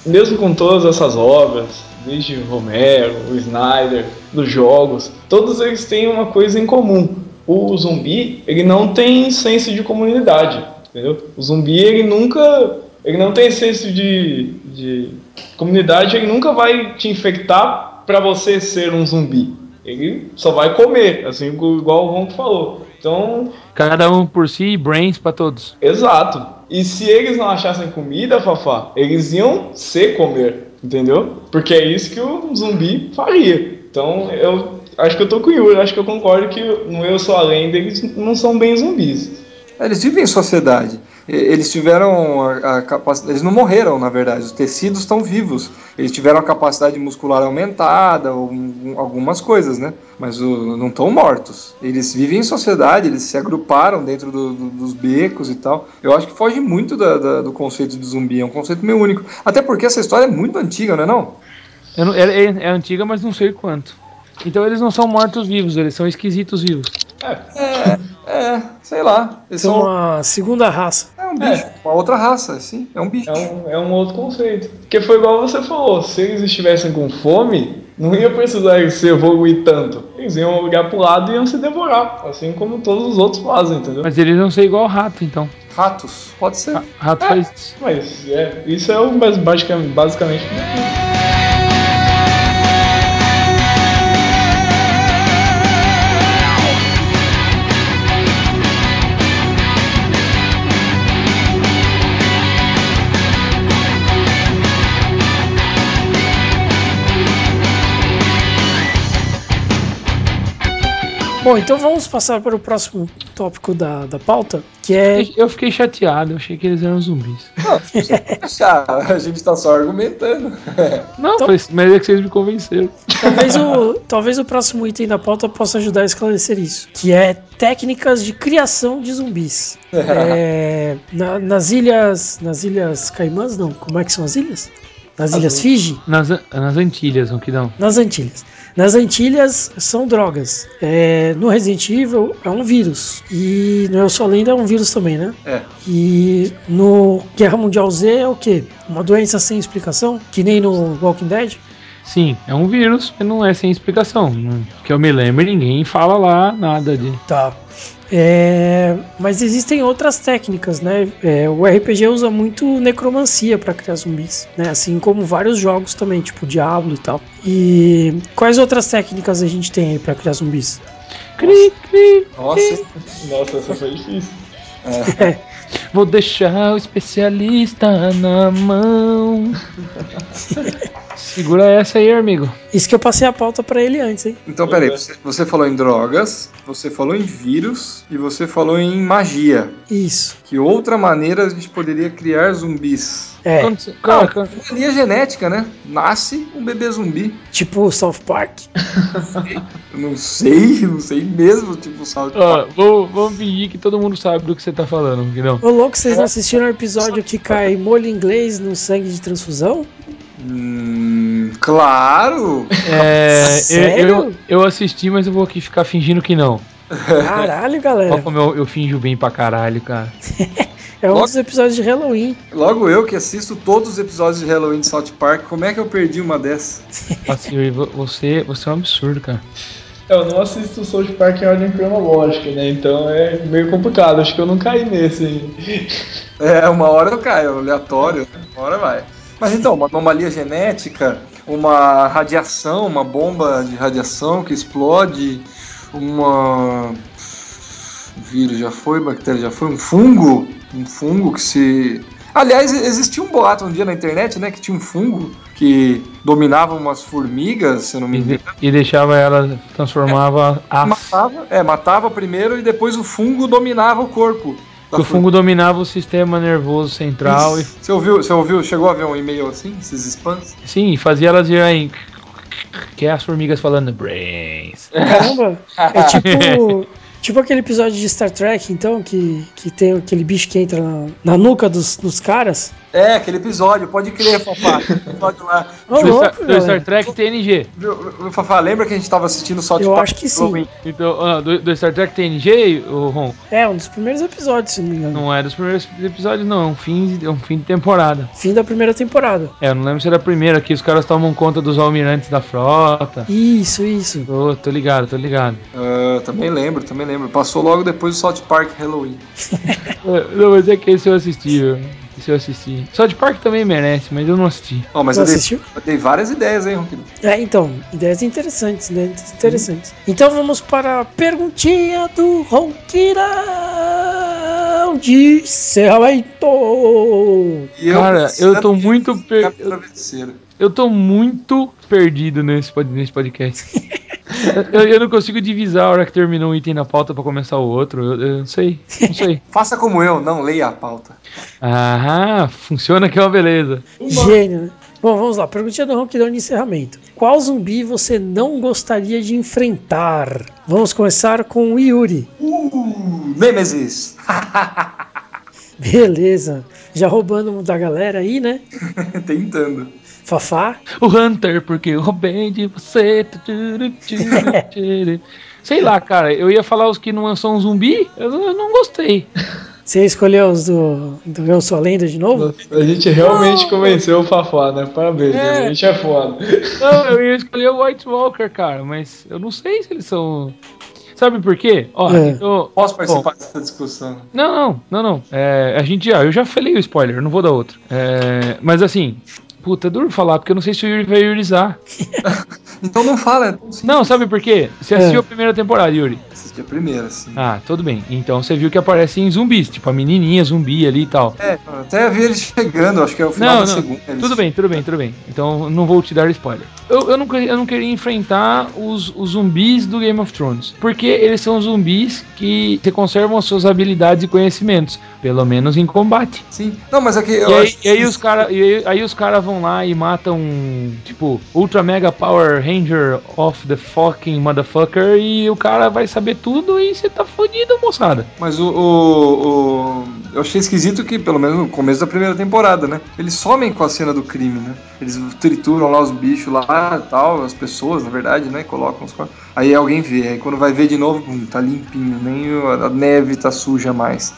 mesmo com todas essas obras, desde o Romero, o Snyder, dos jogos, todos eles têm uma coisa em comum. O zumbi, ele não tem senso de comunidade, entendeu? O zumbi, ele nunca... Ele não tem senso de, de comunidade, ele nunca vai te infectar pra você ser um zumbi. Ele só vai comer, assim igual o Ronco falou. Então, Cada um por si, brains pra todos. Exato. E se eles não achassem comida, Fafá, eles iam se comer, entendeu? Porque é isso que o zumbi faria. Então, eu acho que eu tô com o Yuri, acho que eu concordo que no Eu Sou a Lenda eles não são bem zumbis. Eles vivem em sociedade. Eles tiveram a, capacidade. Eles não morreram, na verdade. Os tecidos estão vivos. Eles tiveram a capacidade muscular aumentada, ou um- algumas coisas, né? Mas o- não estão mortos. Eles vivem em sociedade, eles se agruparam dentro do- do- dos becos e tal. Eu acho que foge muito da- da- do conceito de zumbi. É um conceito meio único. Até porque essa história é muito antiga, não é? Não? Eu não- é, é- é antiga, mas não sei quanto. Então eles não são mortos-vivos, eles são esquisitos vivos. É, sei lá. Eles São são. uma segunda raça. É um bicho, uma outra raça, sim. É um bicho. É um, é um outro conceito. Porque foi igual você falou, se eles estivessem com fome, não ia precisar se evoluir tanto. Eles iam olhar pro lado e iam se devorar, assim como todos os outros fazem, entendeu? Mas eles não são igual rato, então. Ratos. Pode ser. Ra- Rato É. faz isso. Mas é, isso é o mais basicamente, basicamente Bom, então vamos passar para o próximo tópico da, da pauta, que é. Eu fiquei chateado, eu achei que eles eram zumbis. Ah, a gente tá só argumentando. Não, Então- mas mas é que vocês me convenceram. Talvez o, talvez o próximo item da pauta possa ajudar a esclarecer isso, que é técnicas de criação de zumbis. É, na- nas ilhas. Nas ilhas Caimãs, não. Como é que são as ilhas? Nas ilhas Fiji? Nas, nas Antilhas, o que dão. Nas Antilhas. Nas Antilhas são drogas. É, no Resident Evil é um vírus. E no Eu Sou a Lenda é um vírus também, né? É. E no Guerra Mundial Z é o quê? Uma doença sem explicação? Que nem no Walking Dead? Sim, é um vírus, mas não é sem explicação. Que eu me lembro, ninguém fala lá nada de. Tá. É, mas existem outras técnicas, né? É, o RPG usa muito necromancia para criar zumbis, né? Assim como vários jogos também, tipo Diablo e tal. E quais outras técnicas a gente tem aí para criar zumbis? Cri, cri. Nossa, Nossa, essa foi difícil. Vou deixar o especialista na mão. Segura essa aí, amigo. Isso que eu passei a pauta para ele antes, hein? Então, peraí, você, você falou em drogas, você falou em vírus e você falou em magia. Isso. Que outra maneira a gente poderia criar zumbis? É, Quando cara, quando- Linha genética, né? Nasce um bebê zumbi. tipo South Park. Eu não sei, não sei mesmo, tipo, salto. ó, vou- vamos fingir que todo mundo sabe do que você tá falando, não? Ô louco, vocês não assistiram o episódio que cai molho inglês no sangue de transfusão? Hum, claro! É, eu, Sério? eu, eu assisti, mas eu vou aqui ficar fingindo que não. Caralho, galera. Olha como eu, eu finjo bem pra caralho, cara. É um Logo- dos episódios de Halloween. Logo eu que assisto todos os episódios de Halloween de South Park, como é que eu perdi uma dessas? Você, você é um absurdo, cara. Eu não assisto o South Park em ordem cronológica, né? Então é meio complicado. Acho que eu não caí nesse aí. É, uma hora eu caio, aleatório, né? uma hora vai. Mas então, uma anomalia genética, uma radiação, uma bomba de radiação que explode, uma. Vírus já foi, bactéria já foi, um fungo, um fungo que se. Aliás, existia um boato um dia na internet, né? Que tinha um fungo que dominava umas formigas, se eu não me engano. e deixava ela, transformava aço. Matava, é, matava primeiro e depois o fungo dominava o corpo. Da O fungo dominava o sistema nervoso central e Você ouviu, você ouviu, chegou a ver um e-mail assim, esses spams? sim, fazia elas irem que é as formigas falando brains. Caramba! É tipo, tipo aquele episódio de Star Trek, então, que, que tem aquele bicho que entra na, na nuca dos, dos caras. É, aquele episódio, pode crer, Fafá. episódio lá. Ô, do, louco, do. Star Trek TNG. Fafá, lembra que a gente tava assistindo South Eu Park acho que sim. Então, ah, do, do Star Trek TNG, o Ron, É, um dos primeiros episódios, se não me engano. não é dos primeiros episódios, não. É um fim, é um fim de temporada. Fim da primeira temporada. É, eu não lembro se era a primeira, que os caras tomam conta dos almirantes da frota. Isso, isso. Tô, tô ligado, tô ligado. Ah, também lembro, também lembro. Passou logo depois do South Park Halloween. É, Não, mas é que esse eu assisti, viu? Esse eu assisti. South Park também merece, mas eu não assisti. Ó, mas Não eu dei, eu dei várias ideias, hein, Ronquilho? É, então, ideias interessantes, né? Interessantes. Então vamos para a perguntinha do Ronquirão de encerramento. Cara, eu tô de muito per- travesseiro. Eu tô muito perdido nesse, nesse podcast. eu, eu não consigo divisar a hora que terminou um item na pauta pra começar o outro. Eu, eu não sei, não sei. Faça como eu, não leia a pauta. Ah, funciona que é uma beleza. Gênio, né? Bom, vamos lá. Perguntinha do Ronquidão de encerramento. Qual zumbi você não gostaria de enfrentar? Vamos começar com o Yuri. Uh, Nemesis! Beleza. Já roubando da galera aí, né? Tentando. Fafá. O Hunter, porque eu roubei de você. Sei lá, cara, eu ia falar os que não são zumbi, eu, eu não gostei. Você escolheu os do, do Eu Sou a Lenda de novo? A gente realmente convenceu o Fafá, né? Parabéns, É. a gente é foda. Não, eu ia escolher o White Walker, cara, mas eu não sei se eles são. Sabe por quê? Ó, É. então- Posso participar dessa discussão? Não, não, não, não. É, a gente já, eu já falei o spoiler, eu não vou dar outro. É, mas assim, puta, é duro falar, porque eu não sei se o Yuri vai yurizar. Então não fala, é. Não, sabe por quê? Você assistiu É. a primeira temporada, Yuri. Assisti a primeira, assim. Ah, tudo bem. Então você viu que aparecem zumbis, tipo a menininha zumbi ali e tal. É, até vi eles chegando, acho que é o final Não, da não. segunda. eles- Tudo bem, tudo bem, tudo bem. Então não vou te dar spoiler. Eu, eu, não, queria- eu não queria enfrentar os, os zumbis do Game of Thrones. Porque eles são zumbis que que conservam as suas habilidades e conhecimentos. Pelo menos em combate. Sim. Não, mas aqui eu E aí, e aí os caras aí, aí os cara vão lá e matam, tipo, Ultra Mega Power Ranger of the fucking motherfucker e o cara vai saber tudo e você tá fodido, moçada. Mas o, o- o- Eu achei esquisito que, pelo menos no começo da primeira temporada, né? Eles somem com a cena do crime, né? Eles trituram lá os bichos lá e tal, as pessoas, na verdade, né? Colocam os corpos. Aí alguém vê, aí quando vai ver de novo, pum, tá limpinho, nem a neve tá suja mais.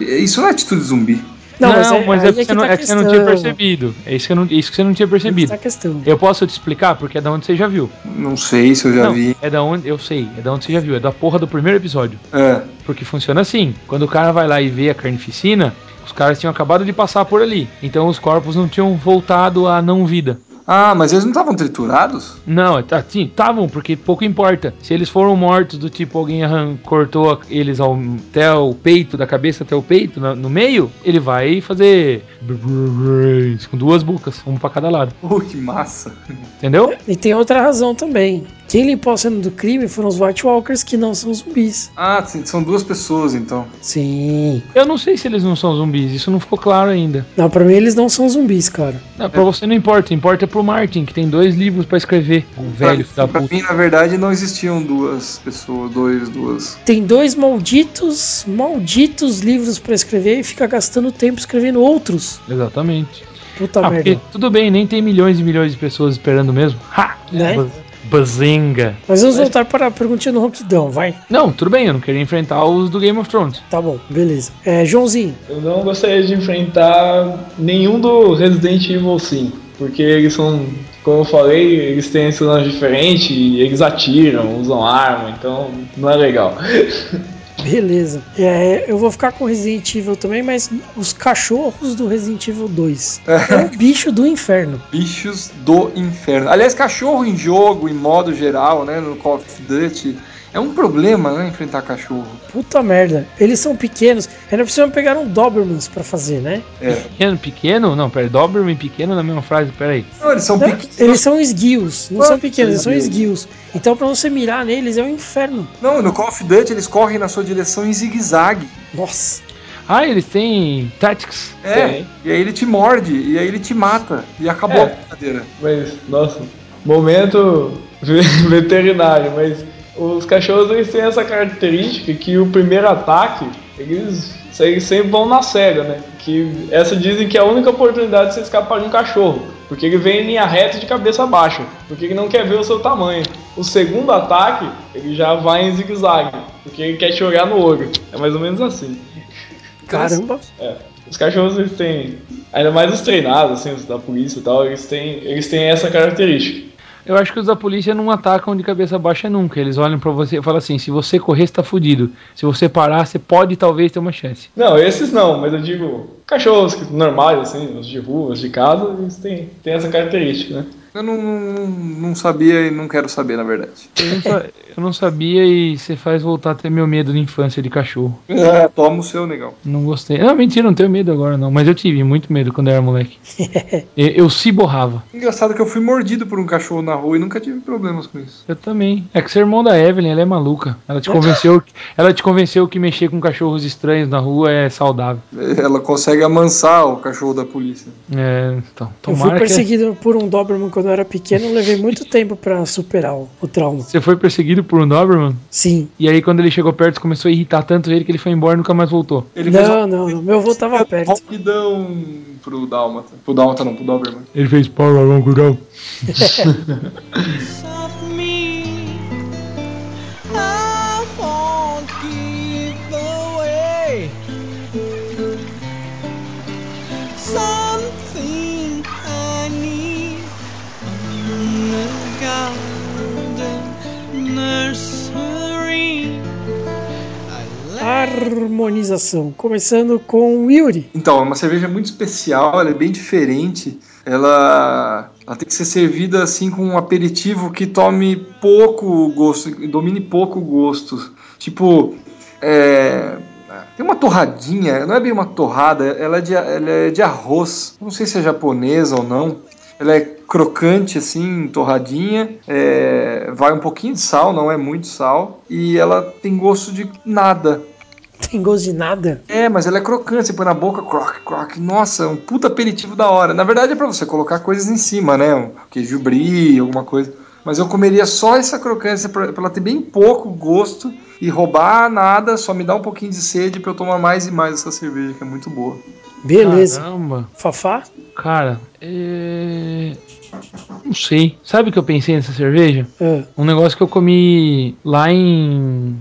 E- Isso não é atitude de zumbi. Não, é- mas, é, aí que, você não, tá é que você não tinha percebido. É isso que, eu não, isso que você não tinha que percebido. tá a questão. Eu posso te explicar porque é da onde você já viu. Não sei se eu já não, vi. é da onde eu sei, é da onde você já viu, é da porra do primeiro episódio. É. Porque funciona assim: quando o cara vai lá e vê a carnificina, os caras tinham acabado de passar por ali. Então os corpos não tinham voltado à não vida. Ah, mas eles não estavam triturados? Não, tá, sim, estavam, porque pouco importa. Se eles foram mortos do tipo alguém cortou eles ao, até o peito, da cabeça até o peito, na- no meio, ele vai fazer com duas bocas, uma pra cada lado. Uh, que massa. Entendeu? E tem outra razão também. Quem limpou a cena do crime foram os White Walkers, que não são zumbis. Ah, sim, são duas pessoas então. Sim. Eu não sei se eles não são zumbis, isso não ficou claro ainda. Não, pra mim eles não são zumbis, cara. Não, pra você não importa, importa pro Martin, que tem dois livros pra escrever. O velho pra, da pra puta. mim, na verdade, não existiam duas pessoas, dois, duas. Tem dois malditos, malditos livros pra escrever e fica gastando tempo escrevendo outros. Exatamente. Puta Ah, merda. porque tudo bem, nem tem milhões e milhões de pessoas esperando mesmo. Ha! Né? Bazinga. Mas vamos voltar para a perguntinha do Ronquidão, vai. Não, tudo bem, eu não queria enfrentar os do Game of Thrones. Tá bom, beleza. É, Joãozinho, Eu não gostaria de enfrentar nenhum do Resident Evil 5, porque eles são, como eu falei, eles têm cenas diferentes e eles atiram, usam arma, então não é legal. beleza. É, eu vou ficar com Resident Evil também, mas os cachorros do Resident Evil 2. É o bicho do inferno. Bichos do inferno. Aliás, cachorro em jogo, em modo geral, né? No Call of Duty. É um problema, né? Enfrentar cachorro. Puta merda. Eles são pequenos. Ainda precisam pegar um Dobermans pra fazer, né? É. Pequeno, pequeno? Não, pera, Doberman pequeno na mesma frase, peraí. Não, eles são pequenos. eles são esguios, não Ah, são pequenos, eles são esguios. Então pra você mirar neles é um inferno. Não, no Call of Duty eles correm na sua direção em zigue-zague. Nossa. Ah, eles têm Tactics. É. Tem. E aí ele te morde, e aí ele te mata. E acabou É. a brincadeira. Mas, nossa, momento veterinário, mas os cachorros eles têm essa característica que o primeiro ataque, eles, sempre vão na cega, né? Que essa dizem que é a única oportunidade de você escapar de um cachorro. Porque ele vem em linha reta de cabeça baixa. Porque ele não quer ver o seu tamanho. O segundo ataque, ele já vai em zigue-zague. Porque ele quer te olhar no olho. É mais ou menos assim. Caramba. É. Os cachorros eles têm, ainda mais os treinados, assim, os da polícia e tal, eles têm, eles têm essa característica. Eu acho que os da polícia não atacam de cabeça baixa nunca. Eles olham pra você e falam assim: se você correr, você tá fudido. Se você parar, você pode talvez ter uma chance. Não, esses não, mas eu digo cachorros normais, assim, os de rua, os de casa, eles têm, têm essa característica, né? Eu não, não, não sabia e não quero saber, na verdade. Eu não, sa- eu não sabia e você faz voltar a ter meu medo de infância de cachorro. É, toma o seu, negão. Não gostei. Não, mentira, não tenho medo agora não. Mas eu tive muito medo quando eu era moleque. eu, eu se borrava. Engraçado que eu fui mordido por um cachorro na rua e nunca tive problemas com isso. Eu também. É que você é irmão da Evelyn, ela é maluca. Ela te convenceu, ela te convenceu que mexer com cachorros estranhos na rua é saudável. Ela consegue amansar o cachorro da polícia. É, então, Eu fui tomara que perseguido por um Doberman quando eu era pequeno, levei muito tempo pra superar o, o trauma. você foi perseguido por um Doberman Sim. e aí quando ele chegou perto começou a irritar tanto ele que ele foi embora e nunca mais voltou. Ele fez Não, não, não. Meu avô tava perto. Rapidão pro Dálmata. Pro Dálmata não, pro Doberman. Ele fez para cuidado. Harmonização. Começando com Yuri. Então, é uma cerveja muito especial, ela é bem diferente. Ela, ela tem que ser servida assim com um aperitivo que tome pouco gosto, domine pouco gosto. Tipo, é, tem uma torradinha, não é bem uma torrada, ela é de, ela é de arroz. Não sei se é japonesa ou não. Ela é crocante assim, torradinha. é, vai um pouquinho de sal, não é muito sal. E ela tem gosto de nada. Tem gosto de nada. É, mas ela é crocante, você põe na boca, croc, croc. Nossa, é um puta aperitivo da hora. Na verdade é pra você colocar coisas em cima, né? Um queijo brie, alguma coisa. Mas eu comeria só essa crocância pra, pra ela ter bem pouco gosto e roubar nada, só me dá um pouquinho de sede pra eu tomar mais e mais essa cerveja, que é muito boa. Beleza. Caramba. Fafá? Cara, é... Não sei. Sabe o que eu pensei nessa cerveja? Ah, Um negócio que eu comi lá em.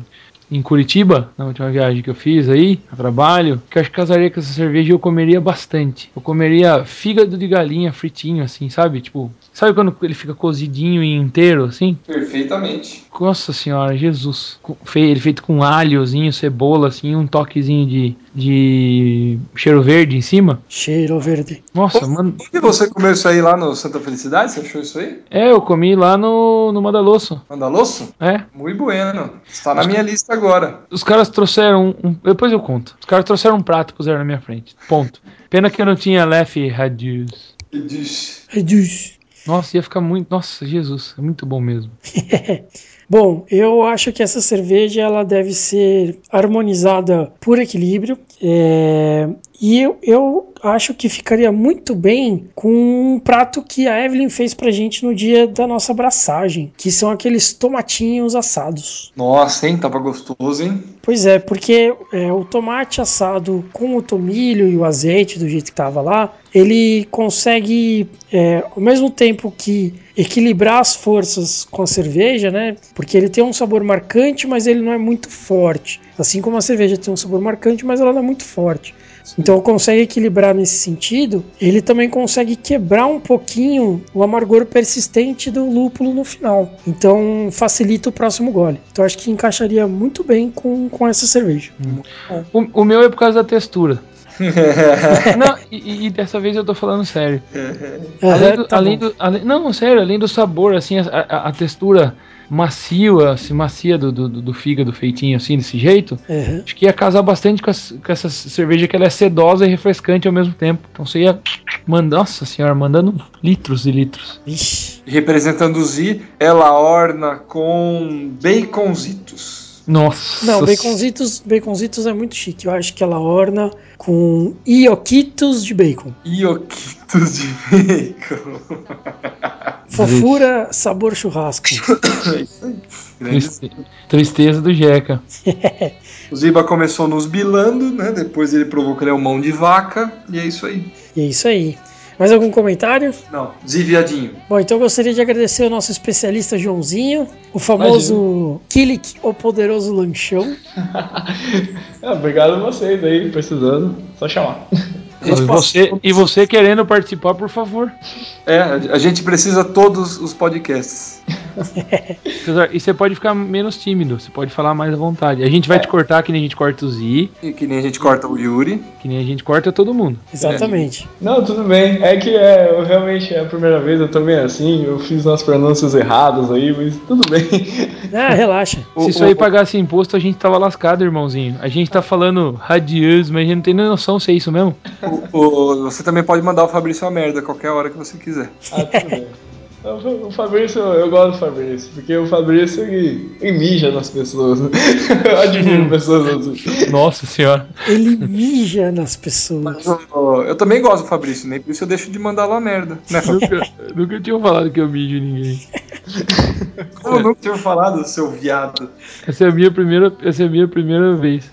Em Curitiba, na última viagem que eu fiz aí, a trabalho, que eu acho que casaria com essa cerveja e eu comeria bastante. Eu comeria fígado de galinha fritinho, assim, sabe? Tipo, sabe quando ele fica cozidinho e inteiro, assim? Perfeitamente. Nossa senhora, Jesus. Ele feito com alhozinho, cebola, assim, um toquezinho de, de cheiro verde em cima. cheiro verde. Nossa, mano. E você comeu isso aí lá no Santa Felicidade? Você achou isso aí? É, eu comi lá no, no Madalosso. Mandaloso? É. Muito bueno. Está na minha lista agora. Os caras trouxeram um, Depois eu conto. Os caras trouxeram um prato e puseram na minha frente. Ponto. Pena que eu não tinha Lef Radius. E diz, Reduz. Nossa, ia ficar muito. Nossa, Jesus, é muito bom mesmo. Bom, eu acho que essa cerveja ela deve ser harmonizada por equilíbrio. É, E eu, eu acho que ficaria muito bem com um prato que a Evelyn fez pra gente no dia da nossa abraçagem, que são aqueles tomatinhos assados. Nossa, hein? Tava gostoso, hein? Pois é, porque é, o tomate assado com o tomilho e o azeite, do jeito que tava lá, ele consegue, é, ao mesmo tempo que equilibrar as forças com a cerveja, né? Porque ele tem um sabor marcante, mas ele não é muito forte. Assim como a cerveja tem um sabor marcante, mas ela não é muito forte. Então consegue equilibrar nesse sentido. Ele também consegue quebrar um pouquinho o amargor persistente do lúpulo no final. Então facilita o próximo gole. Então acho que encaixaria muito bem com, com essa cerveja. O, o meu é por causa da textura. não, e, e dessa vez eu tô falando sério. Além Aham, do, tá além do- além- não, sério, além do sabor, assim, a, a- a textura macia, assim, macia do, do, do fígado feitinho assim, desse jeito, Aham. acho que ia casar bastante com, as- com essa cerveja que ela é sedosa e refrescante ao mesmo tempo. Então você ia mandar, nossa senhora, mandando litros e litros. Vixe. Representando o Z, ela orna com baconzitos. Nossa. Não, baconzitos, baconzitos é muito chique. Eu acho que ela orna com ioquitos de bacon. Ioquitos de bacon. Fofura, sabor churrasco. É isso aí. Triste- Tristeza do Jeca. O Ziba começou nos bilando, né? Depois ele provou que ele é um mão de vaca. E é isso aí. E é isso aí. Mais algum comentário? Não, Ziviadinho. Bom, então eu gostaria de agradecer ao nosso especialista Joãozinho, o famoso Kilik, o poderoso lanchão. Ah, obrigado a vocês aí, precisando. Só chamar. E você, e você querendo participar, por favor. É, a gente precisa todos os podcasts. E você pode ficar menos tímido, você pode falar mais à vontade. A gente vai te cortar que nem a gente corta o Zi, E que nem a gente corta o Yuri. que nem a gente corta todo mundo. Exatamente. Não, tudo bem. É que é, eu realmente é a primeira vez, eu também assim, eu fiz umas pronúncias erradas aí, mas tudo bem. Ah, relaxa. Se isso aí pagasse imposto, a gente tava lascado, irmãozinho. A gente tá falando radius, mas a gente não tem nem noção se é isso mesmo. O- o- você também pode mandar o Fabrício a merda a qualquer hora que você quiser. Ah, tudo bem. O Fabrício, eu gosto do Fabrício, porque o Fabrício ele, ele mija nas pessoas. né? Eu admiro pessoas assim. Nossa senhora. Ele mija nas pessoas. Eu, eu também gosto do Fabrício, nem por isso eu deixo de mandar lá merda. Né? Nunca, nunca tinham falado que eu mijo ninguém. Eu nunca tinha falado, seu viado. Essa é a minha primeira, essa é a minha primeira vez.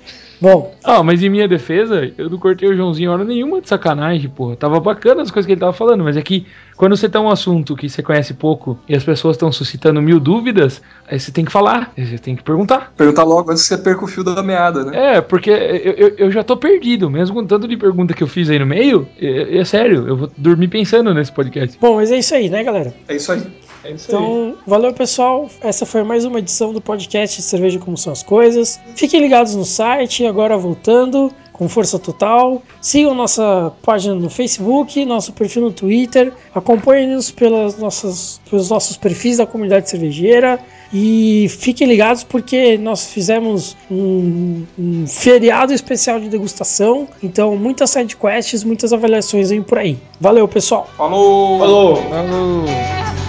Bom, Ah, mas em minha defesa, eu não cortei o Joãozinho hora nenhuma de sacanagem, porra. Tava bacana as coisas que ele tava falando, mas é que quando você tá um assunto que você conhece pouco e as pessoas estão suscitando mil dúvidas, aí você tem que falar, você tem que perguntar. Perguntar logo antes que você perca o fio da meada, né? É, porque eu, eu, eu já tô perdido, mesmo com tanto de pergunta que eu fiz aí no meio, é, é sério, eu vou dormir pensando nesse podcast. bom, mas é isso aí, né, galera? É isso aí. É isso aí. Então, valeu pessoal. Essa foi mais uma edição do podcast Cerveja Como São as Coisas. Fiquem ligados no site, agora voltando com força total. Sigam nossa página no Facebook, nosso perfil no Twitter. Acompanhem-nos pelas nossas, pelos nossos perfis da comunidade cervejeira. E fiquem ligados porque nós fizemos um, um feriado especial de degustação. Então, muitas sidequests, muitas avaliações aí por aí. Valeu, pessoal! Falou! Falou! Falou!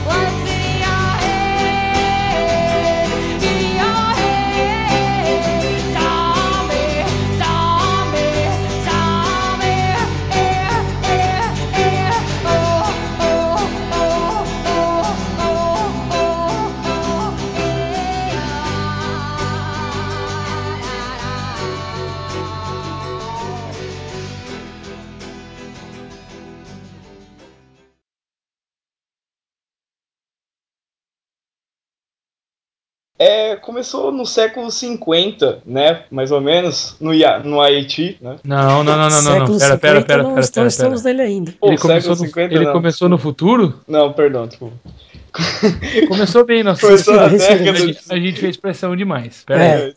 É, começou no século 50, né? Mais ou menos, no, Ia- no Haiti, né? Não, não, não, não, não, não. Pera, pera, 50, pera, não, pera, pera, estamos pera. nele ainda. Pô, Ele começou, século no, 50 ele começou no futuro? Não, perdão, desculpa. Começou bem, nossa. Começou ver, década A gente, a gente fez pressão demais. Pera É. aí.